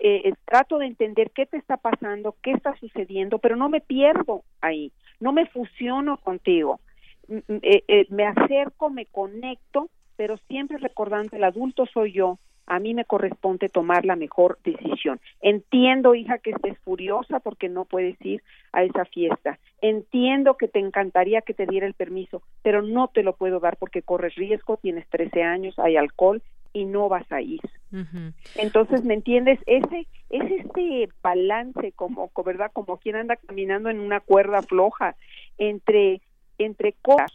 eh, trato de entender qué te está pasando, qué está sucediendo, pero no me pierdo ahí, no me fusiono contigo, eh, eh, me acerco, me conecto, pero siempre recordando el adulto soy yo, a mí me corresponde tomar la mejor decisión. Entiendo, hija, que estés furiosa porque no puedes ir a esa fiesta. Entiendo que te encantaría que te diera el permiso, pero no te lo puedo dar porque corres riesgo, tienes 13 años, hay alcohol y no vas a ir. Entonces, ¿me entiendes? Ese es este balance como, ¿verdad? Como quien anda caminando en una cuerda floja entre entre cosas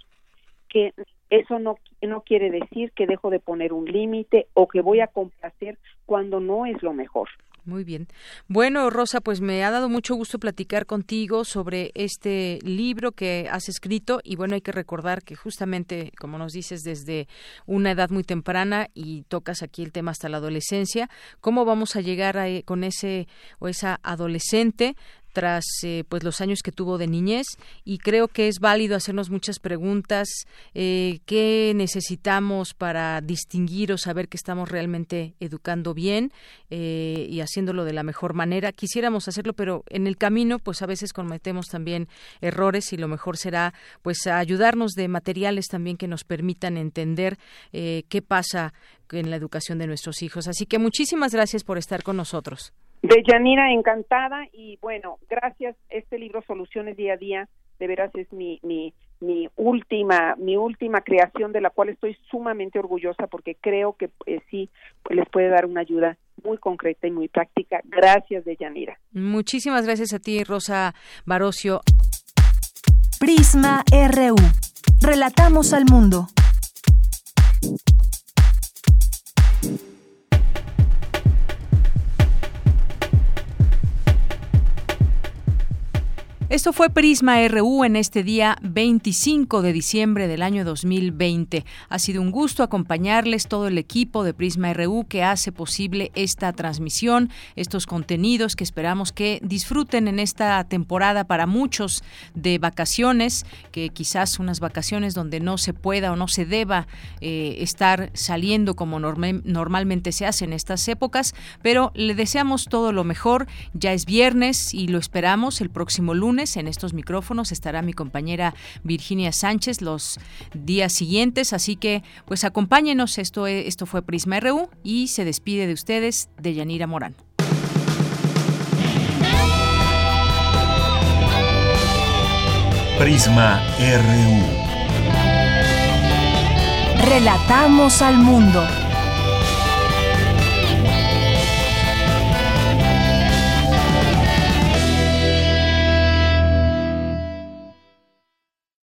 que eso no no quiere decir que dejo de poner un límite o que voy a complacer cuando no es lo mejor. Muy bien. Bueno, Rosa, pues me ha dado mucho gusto platicar contigo sobre este libro que has escrito y bueno, hay que recordar que justamente, como nos dices, desde una edad muy temprana y tocas aquí el tema hasta la adolescencia, ¿cómo vamos a llegar a, con ese o esa adolescente tras eh, pues los años que tuvo de niñez y creo que es válido hacernos muchas preguntas eh, qué necesitamos para distinguir o saber que estamos realmente educando bien eh, y haciéndolo de la mejor manera quisiéramos hacerlo pero en el camino pues a veces cometemos también errores y lo mejor será pues ayudarnos de materiales también que nos permitan entender qué pasa en la educación de nuestros hijos. Así que muchísimas gracias por estar con nosotros de Yanira, encantada y bueno, gracias. Este libro Soluciones Día a Día, de veras es mi, mi, mi última, mi última creación de la cual estoy sumamente orgullosa porque creo que eh, sí les puede dar una ayuda muy concreta y muy práctica. Gracias, de Yanira. Muchísimas gracias a ti, Rosa Barocio. Prisma RU. Relatamos al mundo. Esto fue Prisma RU en este día 25 de diciembre del año 2020. Ha sido un gusto acompañarles todo el equipo de Prisma RU que hace posible esta transmisión, estos contenidos que esperamos que disfruten en esta temporada para muchos de vacaciones, que quizás unas vacaciones donde no se pueda o no se deba eh, estar saliendo como normalmente se hace en estas épocas, pero le deseamos todo lo mejor. Ya es viernes y lo esperamos el próximo lunes en estos micrófonos estará mi compañera Virginia Sánchez los días siguientes, así que pues acompáñenos. Esto, esto fue Prisma RU y se despide de ustedes de Yanira Morán. Prisma RU. Relatamos al mundo.